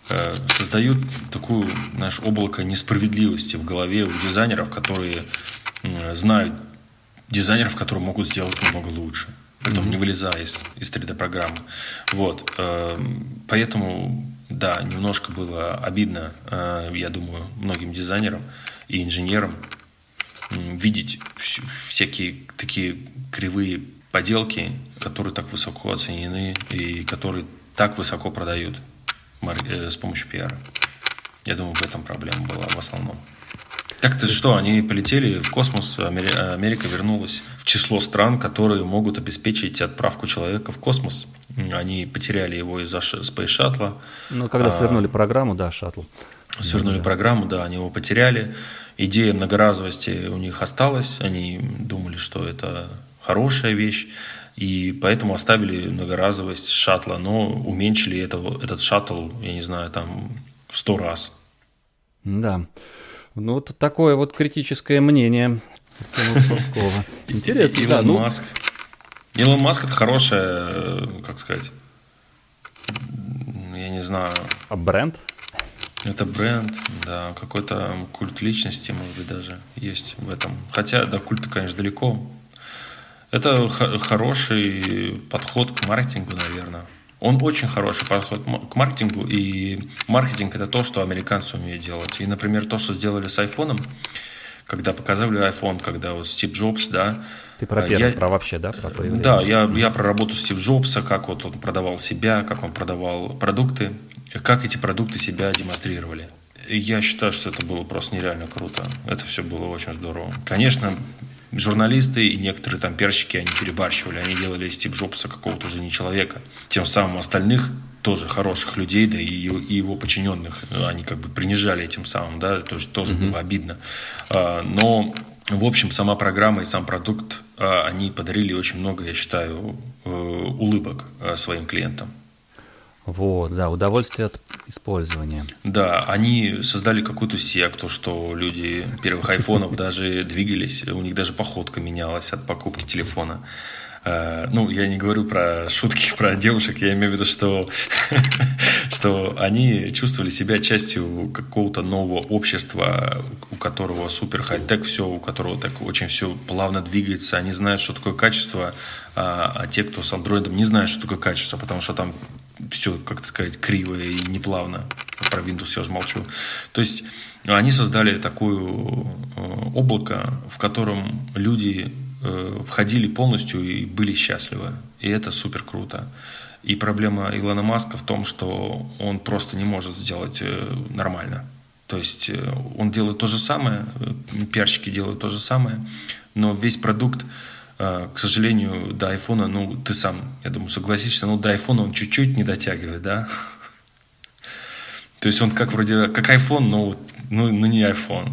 Э, создают такую, наш облако несправедливости в голове у дизайнеров, которые знают дизайнеров, которые могут сделать намного лучше, потом mm-hmm. не вылезая из, из 3D-программы. Вот. Э, поэтому, да, немножко было обидно, э, я думаю, многим дизайнерам и инженерам видеть всякие такие кривые поделки, которые так высоко оценены и которые так высоко продают. Э, с помощью пиара. Я думаю, в этом проблема была в основном. Так-то что, они полетели в космос, Америка вернулась в число стран, которые могут обеспечить отправку человека в космос. Они потеряли его из-за Space Shuttle. Ну, когда а, свернули программу, да, шаттл. Свернули да. программу, да, они его потеряли. Идея многоразовости у них осталась. Они думали, что это хорошая вещь. И поэтому оставили многоразовость шаттла, но уменьшили этого, этот шаттл, я не знаю, там в сто раз. Да. Ну, вот такое вот критическое мнение Интересно, Илон да, ну... Маск. Илон Маск это хорошая, как сказать, я не знаю. А бренд? Это бренд, да, какой-то культ личности, может быть, даже есть в этом. Хотя до культа, конечно, далеко. Это хороший подход к маркетингу, наверное. Он очень хороший подход к маркетингу, и маркетинг это то, что американцы умеют делать. И, например, то, что сделали с айфоном, когда показывали iPhone, когда вот Стив Джобс, да. Ты про первый, я, про вообще, да, про появление? Да, я, я про работу Стив Джобса, как вот он продавал себя, как он продавал продукты, как эти продукты себя демонстрировали. Я считаю, что это было просто нереально круто. Это все было очень здорово. Конечно, журналисты и некоторые там перщики, они перебарщивали, они делали Стив Джобса какого-то уже не человека. Тем самым остальных тоже хороших людей, да и его, и его подчиненных, они как бы принижали этим самым, да, то есть тоже mm-hmm. было обидно. А, но, в общем, сама программа и сам продукт, а, они подарили очень много, я считаю, э, улыбок э, своим клиентам. Вот, да, удовольствие от использования. Да, они создали какую-то секту, что люди первых айфонов даже двигались, у них даже походка менялась от покупки телефона. Э, ну, я не говорю про шутки про девушек, я имею в виду, что, что они чувствовали себя частью какого-то нового общества, у которого супер хай-тек все, у которого так очень все плавно двигается, они знают, что такое качество, а, а те, кто с андроидом, не знают, что такое качество, потому что там все, как сказать, криво и неплавно. Про Windows я уже молчу. То есть они создали такое э, облако, в котором люди э, входили полностью и были счастливы. И это супер круто. И проблема Илона Маска в том, что он просто не может сделать э, нормально. То есть он делает то же самое, пиарщики делают то же самое, но весь продукт к сожалению, до айфона, ну, ты сам, я думаю, согласишься, ну, до айфона он чуть-чуть не дотягивает, да? То есть он как вроде, как iPhone, но ну, ну не iPhone.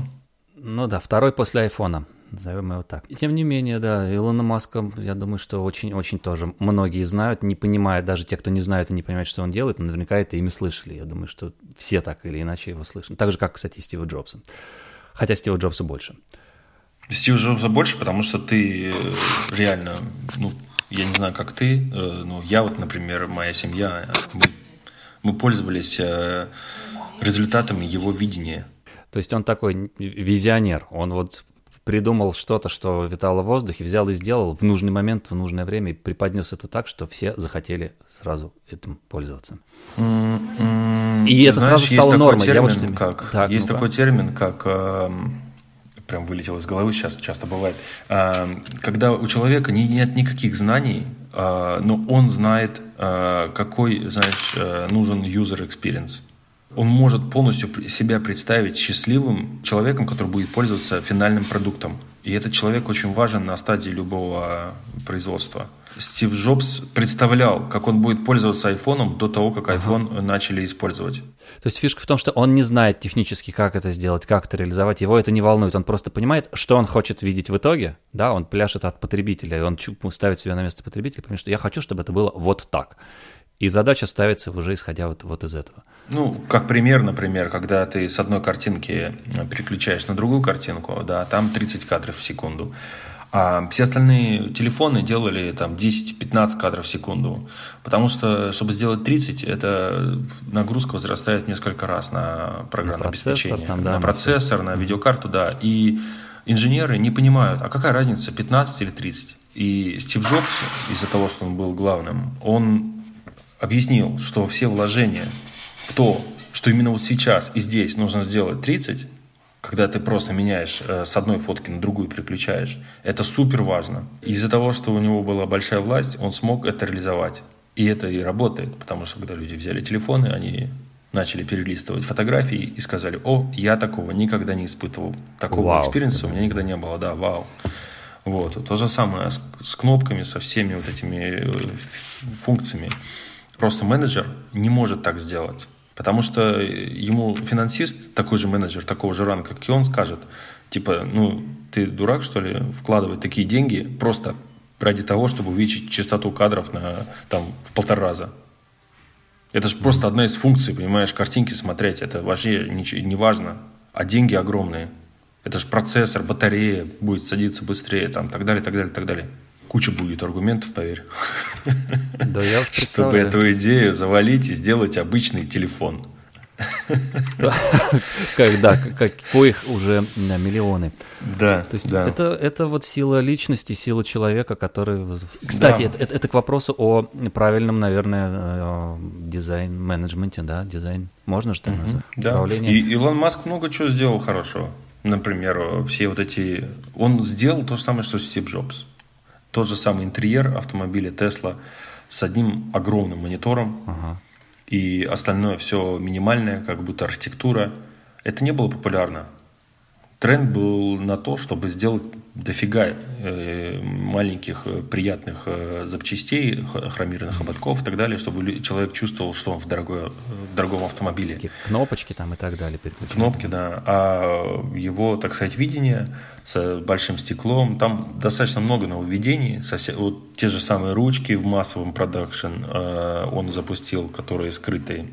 Ну да, второй после айфона. Назовем его так. И тем не менее, да, Илона Маска, я думаю, что очень-очень тоже многие знают, не понимая, даже те, кто не знает и не понимает, что он делает, наверняка это имя слышали. Я думаю, что все так или иначе его слышат. Так же, как, кстати, Стива Джобса. Хотя Стива Джобса больше. Стива Джобса больше, потому что ты э, реально, ну, я не знаю, как ты, э, но я вот, например, моя семья, мы, мы пользовались э, результатами его видения. То есть он такой визионер, он вот придумал что-то, что витало в воздухе, взял и сделал в нужный момент, в нужное время, и преподнес это так, что все захотели сразу этим пользоваться. Mm-hmm. И это Знаешь, сразу стало нормой. Термин, вот что... как, так, есть ну такой термин, как э, прям вылетел из головы, сейчас часто бывает, э, когда у человека не, нет никаких знаний, э, но он знает, э, какой, знаешь, нужен user experience он может полностью себя представить счастливым человеком, который будет пользоваться финальным продуктом. И этот человек очень важен на стадии любого производства. Стив Джобс представлял, как он будет пользоваться айфоном до того, как iPhone ага. начали использовать. То есть фишка в том, что он не знает технически, как это сделать, как это реализовать. Его это не волнует. Он просто понимает, что он хочет видеть в итоге. Да, он пляшет от потребителя, он ставит себя на место потребителя, потому что я хочу, чтобы это было вот так. И задача ставится уже исходя вот, вот из этого. Ну, как пример, например, когда ты с одной картинки переключаешь на другую картинку, да, там 30 кадров в секунду. А все остальные телефоны делали там 10-15 кадров в секунду. Потому что, чтобы сделать 30, это нагрузка возрастает несколько раз на программное на обеспечение. Там, да, на процессор, на видеокарту, да. И инженеры не понимают, а какая разница, 15 или 30. И Стив Джобс, из-за того, что он был главным, он объяснил, что все вложения в то, что именно вот сейчас и здесь нужно сделать 30, когда ты просто меняешь э, с одной фотки на другую переключаешь, это супер важно. Из-за того, что у него была большая власть, он смог это реализовать. И это и работает, потому что когда люди взяли телефоны, они начали перелистывать фотографии и сказали, о, я такого никогда не испытывал, такого experience а у меня никогда не было, да, вау. Вот, то же самое с, с кнопками, со всеми вот этими э, функциями. Просто менеджер не может так сделать. Потому что ему финансист, такой же менеджер, такого же ранга, как и он, скажет, типа, ну, ты дурак, что ли, вкладывать такие деньги просто ради того, чтобы увеличить частоту кадров на, там, в полтора раза. Это же просто одна из функций, понимаешь, картинки смотреть, это вообще не, не важно. А деньги огромные. Это же процессор, батарея будет садиться быстрее, там, так далее, так далее, так далее куча будет аргументов, поверь. Да, я Чтобы эту идею завалить и сделать обычный телефон. Когда, коих уже миллионы. Да, То есть да. Это, это вот сила личности, сила человека, который... Кстати, да. это, это к вопросу о правильном, наверное, э, дизайн-менеджменте, да, дизайн. Можно же так угу. назвать? Да. И Илон Маск много чего сделал хорошего. Например, все вот эти... Он сделал то же самое, что Стив Джобс. Тот же самый интерьер автомобиля Tesla с одним огромным монитором, ага. и остальное все минимальное, как будто архитектура. Это не было популярно тренд был на то, чтобы сделать дофига э, маленьких э, приятных э, запчастей, хромированных ободков и так далее, чтобы человек чувствовал, что он в, дорогой, в дорогом автомобиле. Кнопочки там и так далее. Кнопки, да. А его, так сказать, видение с большим стеклом, там достаточно много нововведений. Совсем, вот те же самые ручки в массовом продакшн он запустил, которые скрытые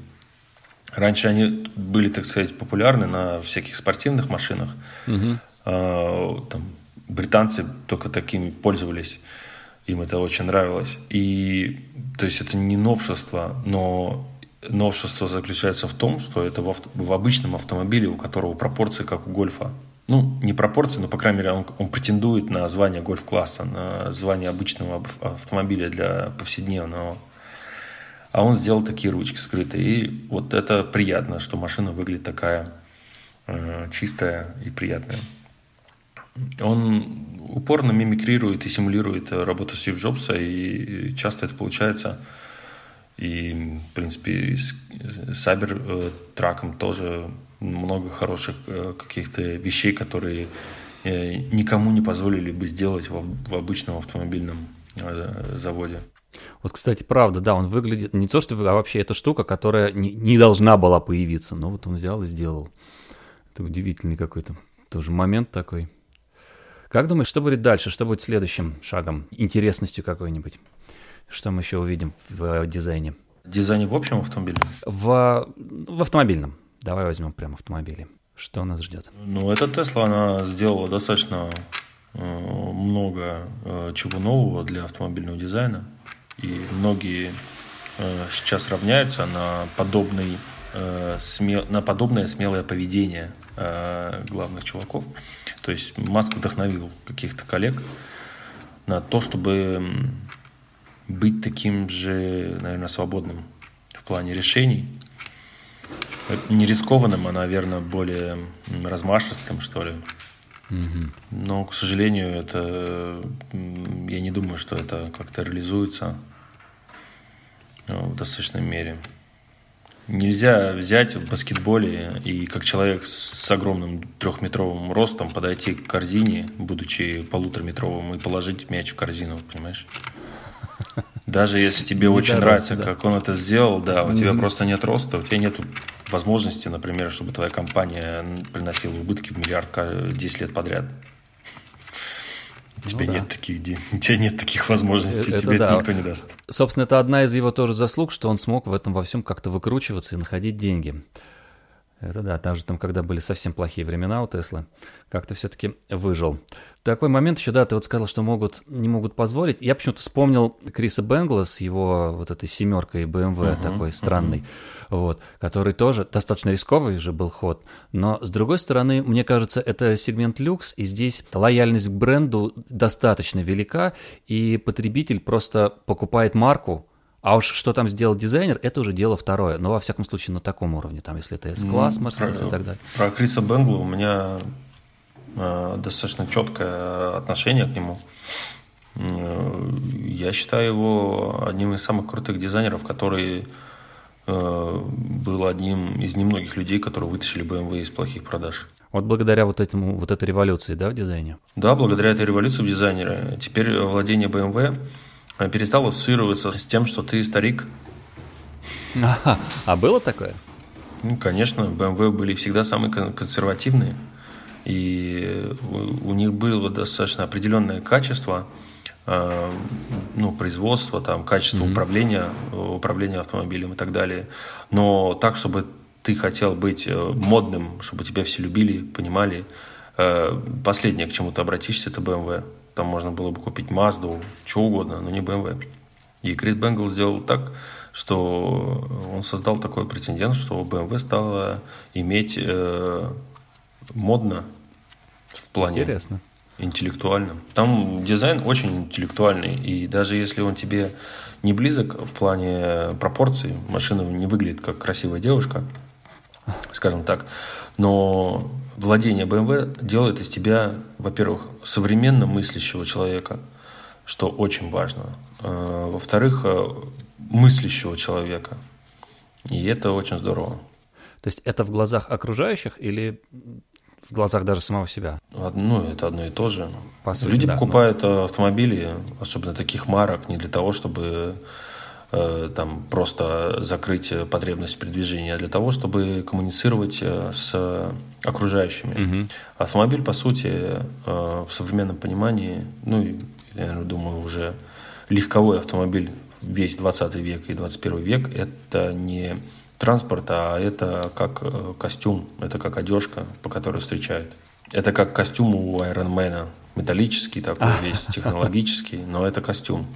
Раньше они были, так сказать, популярны на всяких спортивных машинах. Угу. там, британцы только такими пользовались. Им это очень нравилось. И то есть это не новшество, но новшество заключается в том, что это в, авто, в обычном автомобиле, у которого пропорции как у гольфа. Ну, не пропорции, но, по крайней мере, он, он претендует на звание гольф-класса, на звание обычного автомобиля для повседневного а он сделал такие ручки скрытые. И вот это приятно, что машина выглядит такая э, чистая и приятная. Он упорно мимикрирует и симулирует работу Стив Джобса, и часто это получается. И, в принципе, с Cybertruck тоже много хороших э, каких-то вещей, которые э, никому не позволили бы сделать в обычном автомобильном э, заводе. Вот, кстати, правда, да, он выглядит не то, что а вообще эта штука, которая не должна была появиться, но вот он взял и сделал. Это удивительный какой-то тоже момент такой. Как думаешь, что будет дальше? Что будет следующим шагом? Интересностью какой-нибудь? Что мы еще увидим в дизайне? Дизайне в общем автомобиле? В, в автомобильном. Давай возьмем прямо автомобили. Что нас ждет? Ну, эта Тесла, она сделала достаточно э, много э, чего нового для автомобильного дизайна. И многие э, сейчас равняются на подобный э, смел, на подобное смелое поведение э, главных чуваков. То есть Маск вдохновил каких-то коллег на то, чтобы быть таким же, наверное, свободным в плане решений. Не рискованным, а, наверное, более размашистым, что ли. Угу. Но, к сожалению, это я не думаю, что это как-то реализуется в достаточной мере. Нельзя взять в баскетболе и как человек с огромным трехметровым ростом подойти к корзине, будучи полутораметровым, и положить мяч в корзину, понимаешь? Даже если тебе очень нравится, как он это сделал, да, у тебя просто нет роста, у тебя нет возможности, например, чтобы твоя компания приносила убытки в миллиард 10 лет подряд. У тебя, ну, нет да. таких, у тебя нет таких возможностей, это, тебе да. это никто не даст. Собственно, это одна из его тоже заслуг, что он смог в этом во всем как-то выкручиваться и находить деньги. Это да, даже там, когда были совсем плохие времена у Теслы, как-то все-таки выжил. Такой момент еще, да, ты вот сказал, что могут, не могут позволить. Я почему-то вспомнил Криса Бенгла с его вот этой семеркой BMW uh-huh, такой странный, uh-huh. Вот, который тоже достаточно рисковый же был ход. Но, с другой стороны, мне кажется, это сегмент люкс, и здесь лояльность к бренду достаточно велика, и потребитель просто покупает марку, а уж что там сделал дизайнер, это уже дело второе. Но, во всяком случае, на таком уровне. Там, если это S-класс, ну, Mercedes и так далее. Про Криса Бенгла у меня э, достаточно четкое отношение к нему. Э, я считаю его одним из самых крутых дизайнеров, который был одним из немногих людей, которые вытащили BMW из плохих продаж. Вот благодаря вот этому, вот этой революции, да, в дизайне? Да, благодаря этой революции в дизайне. Теперь владение BMW Э, перестал ассоциироваться с тем, что ты старик. А, а было такое? Ну, конечно, BMW были всегда самые консервативные, и у них было достаточно определенное качество, э, ну, производства, там, качество mm-hmm. управления, управления автомобилем и так далее. Но так, чтобы ты хотел быть э, модным, чтобы тебя все любили, понимали. Последнее, к чему ты обратишься, это BMW. Там можно было бы купить Mazda, что угодно, но не BMW. И Крис Бенгл сделал так, что он создал такой прецедент, что BMW стала иметь э, модно в плане Интересно. Интеллектуальном. Там дизайн очень интеллектуальный, и даже если он тебе не близок в плане пропорций, машина не выглядит как красивая девушка, скажем так, но владение BMW делает из тебя, во-первых, современно мыслящего человека, что очень важно. А, во-вторых, э, мыслящего человека. И это очень здорово. То есть это в глазах окружающих или в глазах даже самого себя? Ну, это одно и то же. По сути, Люди да, покупают но... автомобили, особенно таких марок, не для того, чтобы Э, там просто закрыть потребность передвижения, а для того, чтобы коммуницировать э, с окружающими. Угу. Автомобиль, по сути, э, в современном понимании, ну, я думаю, уже легковой автомобиль весь 20 век и 21 век, это не транспорт, а это как костюм, это как одежка, по которой встречают. Это как костюм у Айронмена, металлический такой весь, технологический, но это костюм.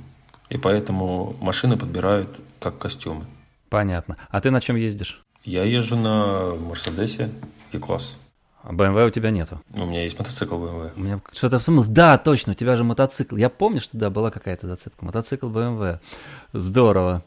И поэтому машины подбирают как костюмы. Понятно. А ты на чем ездишь? Я езжу на Мерседесе E-класс. А BMW у тебя нету? У меня есть мотоцикл BMW. У меня что-то вспомнилось. Да, точно, у тебя же мотоцикл. Я помню, что да, была какая-то зацепка. Мотоцикл BMW. Здорово.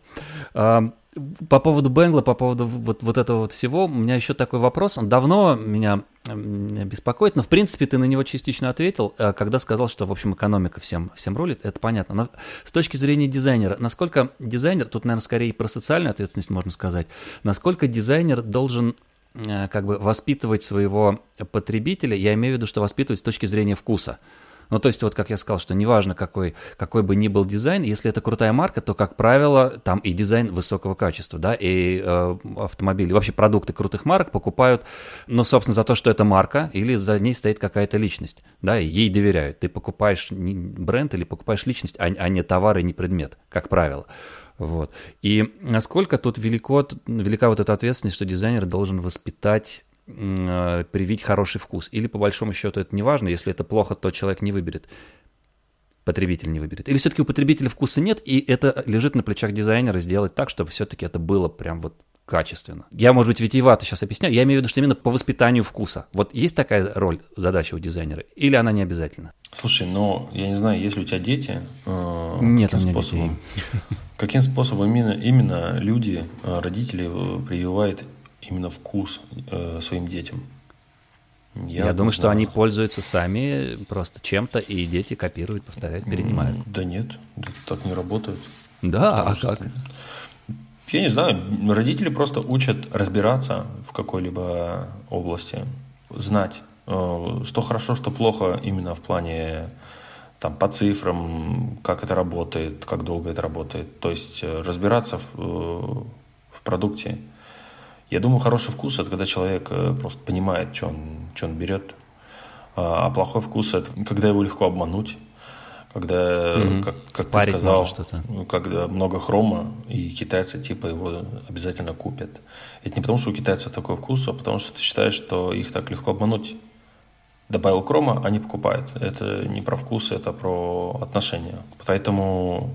По поводу Бенгла, по поводу вот, вот этого вот всего, у меня еще такой вопрос. Он давно меня беспокоит, но в принципе ты на него частично ответил, э, когда сказал, что в общем экономика всем, всем рулит, это понятно. Но с точки зрения дизайнера, насколько дизайнер, тут, наверное, скорее про социальную ответственность можно сказать, насколько дизайнер должен э, как бы воспитывать своего потребителя, я имею в виду, что воспитывать с точки зрения вкуса. Ну, то есть, вот как я сказал, что неважно, какой, какой бы ни был дизайн, если это крутая марка, то, как правило, там и дизайн высокого качества, да, и э, автомобили, вообще продукты крутых марок покупают, ну, собственно, за то, что это марка, или за ней стоит какая-то личность, да, и ей доверяют. Ты покупаешь бренд или покупаешь личность, а, а не товар и не предмет, как правило. Вот. И насколько тут велико, велика вот эта ответственность, что дизайнер должен воспитать привить хороший вкус. Или по большому счету это не важно, если это плохо, то человек не выберет, потребитель не выберет. Или все-таки у потребителя вкуса нет, и это лежит на плечах дизайнера сделать так, чтобы все-таки это было прям вот качественно. Я, может быть, витиевато сейчас объясняю. Я имею в виду, что именно по воспитанию вкуса. Вот есть такая роль, задача у дизайнера, или она не обязательно? Слушай, ну, я не знаю, есть ли у тебя дети? Э, Нет, у меня способом, детей. Каким способом именно, именно люди, э, родители прививают именно вкус э, своим детям. Я, Я думаю, что они пользуются сами просто чем-то, и дети копируют, повторяют, перенимают. Да нет, так не работает. Да, а как? Я не знаю, родители просто учат разбираться в какой-либо области, знать, э, что хорошо, что плохо именно в плане там, по цифрам, как это работает, как долго это работает. То есть э, разбираться в, э, в продукте. Я думаю, хороший вкус – это когда человек э, просто понимает, что он, что он берет. А, а плохой вкус – это когда его легко обмануть, когда, угу. как, как ты сказал, ну, когда много хрома, и китайцы типа его обязательно купят. Это не потому, что у китайцев такой вкус, а потому что ты считаешь, что их так легко обмануть. Добавил хрома, они покупают. Это не про вкус, это про отношения. Поэтому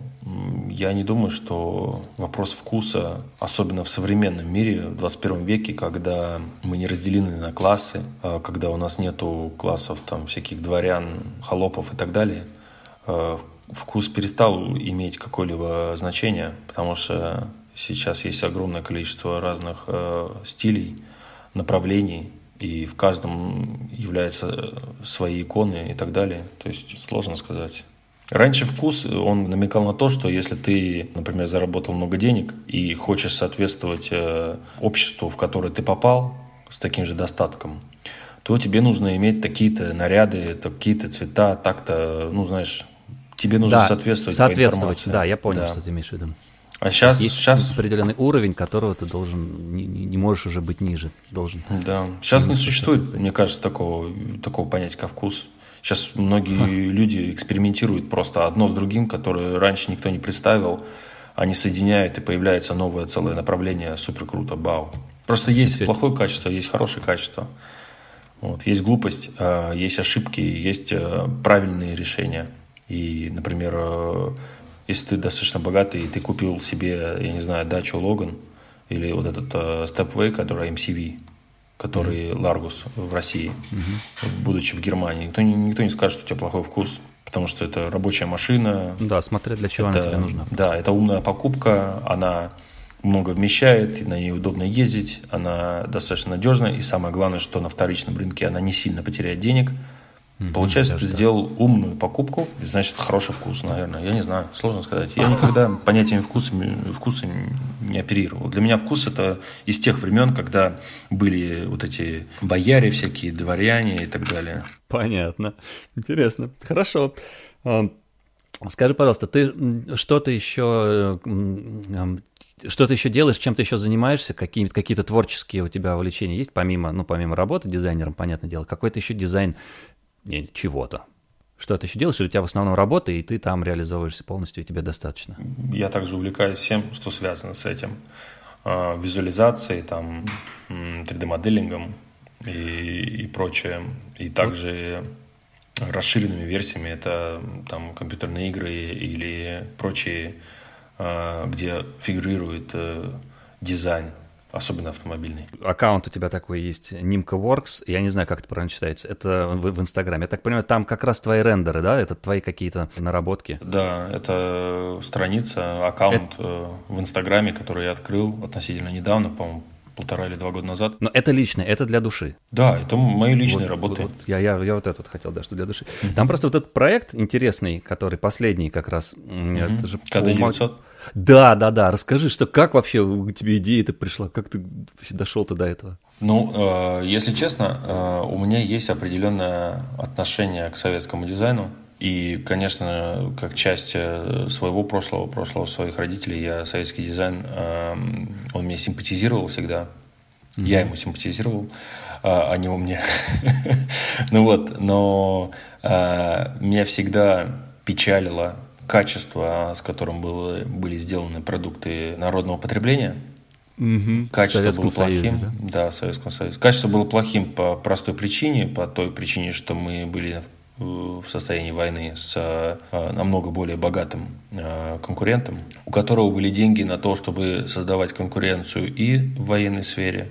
я не думаю, что вопрос вкуса, особенно в современном мире, в 21 веке, когда мы не разделены на классы, а когда у нас нету классов там всяких дворян, холопов и так далее, э, вкус перестал иметь какое-либо значение, потому что сейчас есть огромное количество разных э, стилей, направлений, и в каждом являются свои иконы и так далее. То есть сложно сказать. Раньше вкус, он намекал на то, что если ты, например, заработал много денег и хочешь соответствовать э, обществу, в которое ты попал, с таким же достатком, то тебе нужно иметь такие-то наряды, такие-то цвета, так-то, ну, знаешь, тебе нужно да, соответствовать. Соответствовать, да, я понял, да. что ты имеешь в виду. А сейчас, есть сейчас определенный уровень, которого ты должен не, не можешь уже быть ниже, должен. Да, сейчас не существует, мне кажется, такого такого понятия как вкус. Сейчас многие Ха. люди экспериментируют просто одно с другим, которое раньше никто не представил. Они соединяют, и появляется новое целое направление. Супер круто, бау. Просто есть плохое качество, есть хорошее качество. Вот, есть глупость, а, есть ошибки, есть э, правильные решения. И, например, э, если ты достаточно богатый, и ты купил себе, я не знаю, дачу Логан, или вот этот э, Stepway, который MCV, который. Largus в России, mm-hmm. будучи в Германии. Никто, никто не скажет, что у тебя плохой вкус, потому что это рабочая машина. Да, смотри, для чего это, она тебе нужна. Да, это умная покупка, она много вмещает, на ней удобно ездить, она достаточно надежная, и самое главное, что на вторичном рынке она не сильно потеряет денег, Mm-hmm, Получается, ты сделал умную покупку, значит, хороший вкус, наверное. Я не знаю, сложно сказать. Я никогда понятием вкуса, вкуса не оперировал. Для меня вкус – это из тех времен, когда были вот эти бояре всякие, дворяне и так далее. Понятно. Интересно. Хорошо. А, скажи, пожалуйста, ты что-то еще что ты еще делаешь, чем ты еще занимаешься, какие, какие-то творческие у тебя увлечения есть, помимо, ну, помимо работы дизайнером, понятное дело, какой-то еще дизайн чего-то. Что ты еще делаешь, у тебя в основном работа, и ты там реализовываешься полностью, и тебе достаточно? Я также увлекаюсь всем, что связано с этим. А, визуализацией, там, 3D-моделингом и, и прочее. И также расширенными версиями это там компьютерные игры или прочие, а, где фигурирует э, дизайн Особенно автомобильный. Аккаунт у тебя такой есть, Nimka Works, я не знаю, как это правильно читается, это в, в Инстаграме. Я так понимаю, там как раз твои рендеры, да? Это твои какие-то наработки? Да, это страница, аккаунт это... Э, в Инстаграме, который я открыл относительно недавно, по-моему, полтора или два года назад. Но это личное, это для души. Да, это мои личные вот, работы. Вот, я, я, я вот это вот хотел, да, что для души. Mm-hmm. Там просто вот этот проект интересный, который последний как раз. Mm-hmm. Это же КД-900? Да, да, да. Расскажи, что как вообще у тебя идея это пришла? Как ты вообще дошел-то до этого? Ну, э, если честно, э, у меня есть определенное отношение к советскому дизайну. И, конечно, как часть э, своего прошлого, прошлого своих родителей, я советский дизайн, эм, он мне симпатизировал всегда. Mm-hmm. Я ему симпатизировал, а, а не он мне. ну вот, но э, меня всегда печалило качество, с которым было, были сделаны продукты народного потребления. Угу. Качество в было плохим. Союзе, да? да, в Советском Союзе. Качество было плохим по простой причине, по той причине, что мы были в состоянии войны с э, намного более богатым э, конкурентом, у которого были деньги на то, чтобы создавать конкуренцию и в военной сфере,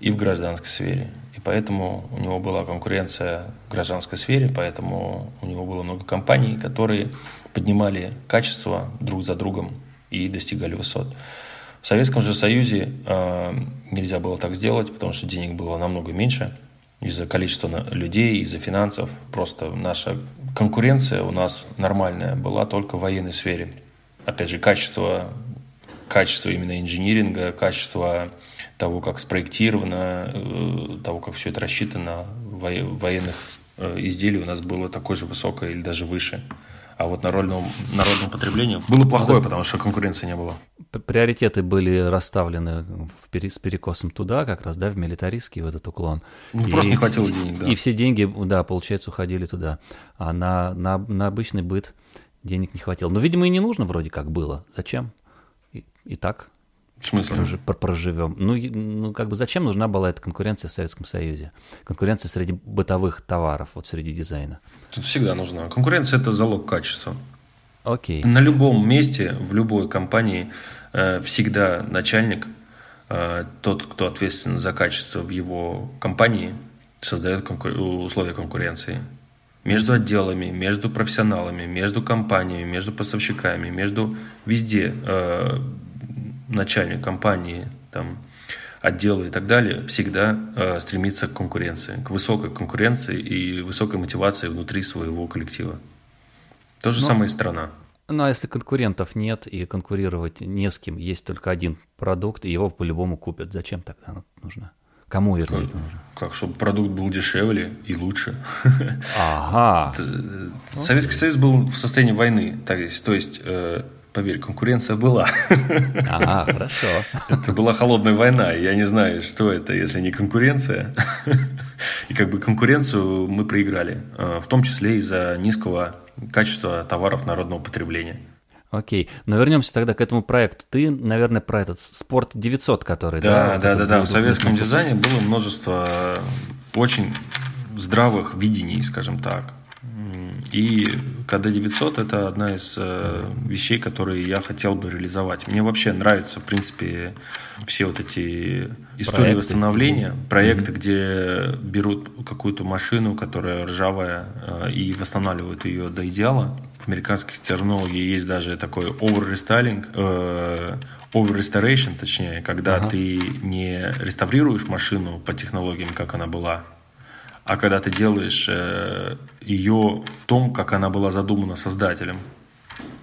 и в гражданской сфере. И поэтому у него была конкуренция в гражданской сфере, поэтому у него было много компаний, которые поднимали качество друг за другом и достигали высот. В Советском же Союзе э, нельзя было так сделать, потому что денег было намного меньше – из-за количества людей, из-за финансов. Просто наша конкуренция у нас нормальная была только в военной сфере. Опять же, качество, качество именно инжиниринга, качество того, как спроектировано, э, того, как все это рассчитано в военных э, изделий у нас было такое же высокое или даже выше. А вот народному, народному потреблению было плохое, потому что конкуренции не было. Приоритеты были расставлены в с перекосом туда, как раз, да, в милитаристский, в этот уклон. Ну, и, просто не хватило денег, да. И все деньги, да, получается, уходили туда. А на, на, на обычный быт денег не хватило. Но, видимо, и не нужно вроде как было. Зачем? И, и так в смысле? проживем. Ну, ну, как бы зачем нужна была эта конкуренция в Советском Союзе? Конкуренция среди бытовых товаров, вот среди дизайна. Тут всегда нужна. Конкуренция – это залог качества. Окей. На любом месте, в любой компании э, всегда начальник, э, тот, кто ответственен за качество в его компании, создает конкур... условия конкуренции между отделами, между профессионалами, между компаниями, между поставщиками, между везде э, начальник компании, там, отдела и так далее всегда э, стремится к конкуренции, к высокой конкуренции и высокой мотивации внутри своего коллектива. То же Но, самое и страна. Ну а если конкурентов нет и конкурировать не с кем, есть только один продукт, и его по-любому купят, зачем тогда нужно? Кому вернее как, нужно? Как, чтобы продукт был дешевле и лучше. Ага. Советский Союз был в состоянии войны. То есть, то есть э, Поверь, конкуренция была. Ага, хорошо. Это была холодная война. Я не знаю, что это, если не конкуренция. И как бы конкуренцию мы проиграли. Э, в том числе из-за низкого качества товаров народного потребления. Окей, но вернемся тогда к этому проекту. Ты, наверное, про этот спорт 900, который... Да, да, да, да. да. В советском дизайне было множество очень здравых видений, скажем так. И КД-900 – это одна из э, вещей, которые я хотел бы реализовать. Мне вообще нравятся, в принципе, все вот эти истории проекты. восстановления, проекты, mm-hmm. где берут какую-то машину, которая ржавая, э, и восстанавливают ее до идеала. В американских терминологии есть даже такой over-restyling, э, over-restoration, точнее, когда ага. ты не реставрируешь машину по технологиям, как она была, а когда ты делаешь э, ее в том, как она была задумана создателем,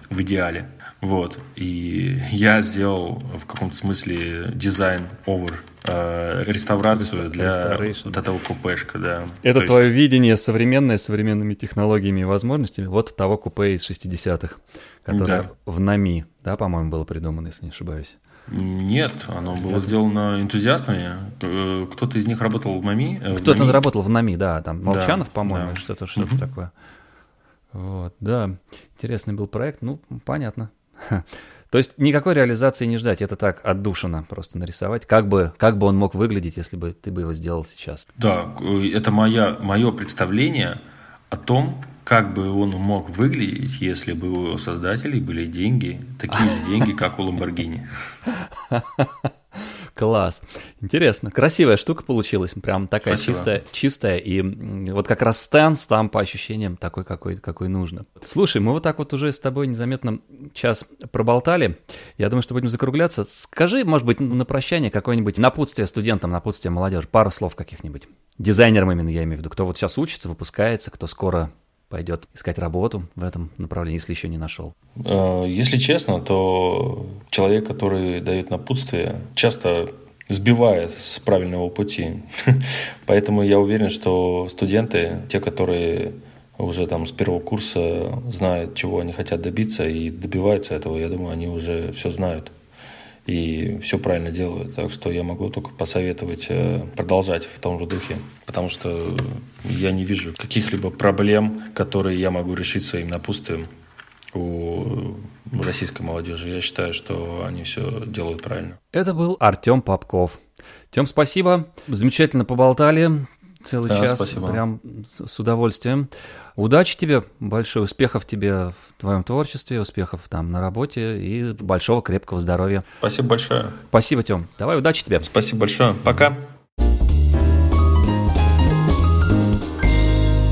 в идеале. Вот. И я сделал в каком-то смысле дизайн over э, реставрацию для вот этого купешка, да. Это То твое есть... видение современное, современными технологиями и возможностями вот того купе из 60-х, которое да. в НАМИ, да, по-моему, было придумано, если не ошибаюсь. Нет, оно было сделано энтузиастами. Э, кто-то из них работал в МАМИ. Э, Кто-то НАМИ. работал в НАМИ, да, там Молчанов, да, по-моему, да. что-то что угу. такое. Вот, да, интересный был проект, ну, понятно. То есть никакой реализации не ждать, это так отдушина просто нарисовать. Как бы, как бы он мог выглядеть, если бы ты бы его сделал сейчас? Да, э, это моя, мое представление о том, как бы он мог выглядеть, если бы у его создателей были деньги, такие же деньги, как у Lamborghini. Класс. Интересно. Красивая штука получилась. Прям такая Спасибо. чистая, чистая. И вот как раз стенс там по ощущениям такой, какой, какой нужно. Слушай, мы вот так вот уже с тобой незаметно час проболтали. Я думаю, что будем закругляться. Скажи, может быть, на прощание какое-нибудь напутствие студентам, напутствие молодежи. Пару слов каких-нибудь. Дизайнерам именно, я имею в виду. Кто вот сейчас учится, выпускается, кто скоро пойдет искать работу в этом направлении, если еще не нашел? Э, если честно, то человек, который дает напутствие, часто сбивает с правильного пути. Поэтому я уверен, что студенты, те, которые уже там с первого курса знают, чего они хотят добиться и добиваются этого, я думаю, они уже все знают и все правильно делают. Так что я могу только посоветовать э, продолжать в том же духе, потому что я не вижу каких-либо проблем, которые я могу решить своим напутствием у российской молодежи. Я считаю, что они все делают правильно. Это был Артем Попков. Тем, спасибо. Замечательно поболтали целый да, час. Спасибо. Прям с удовольствием. Удачи тебе, большой успехов тебе в твоем творчестве, успехов там на работе и большого крепкого здоровья. Спасибо большое. Спасибо, Тем. Давай, удачи тебе. Спасибо большое. Пока.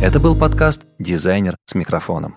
Это был подкаст «Дизайнер с микрофоном».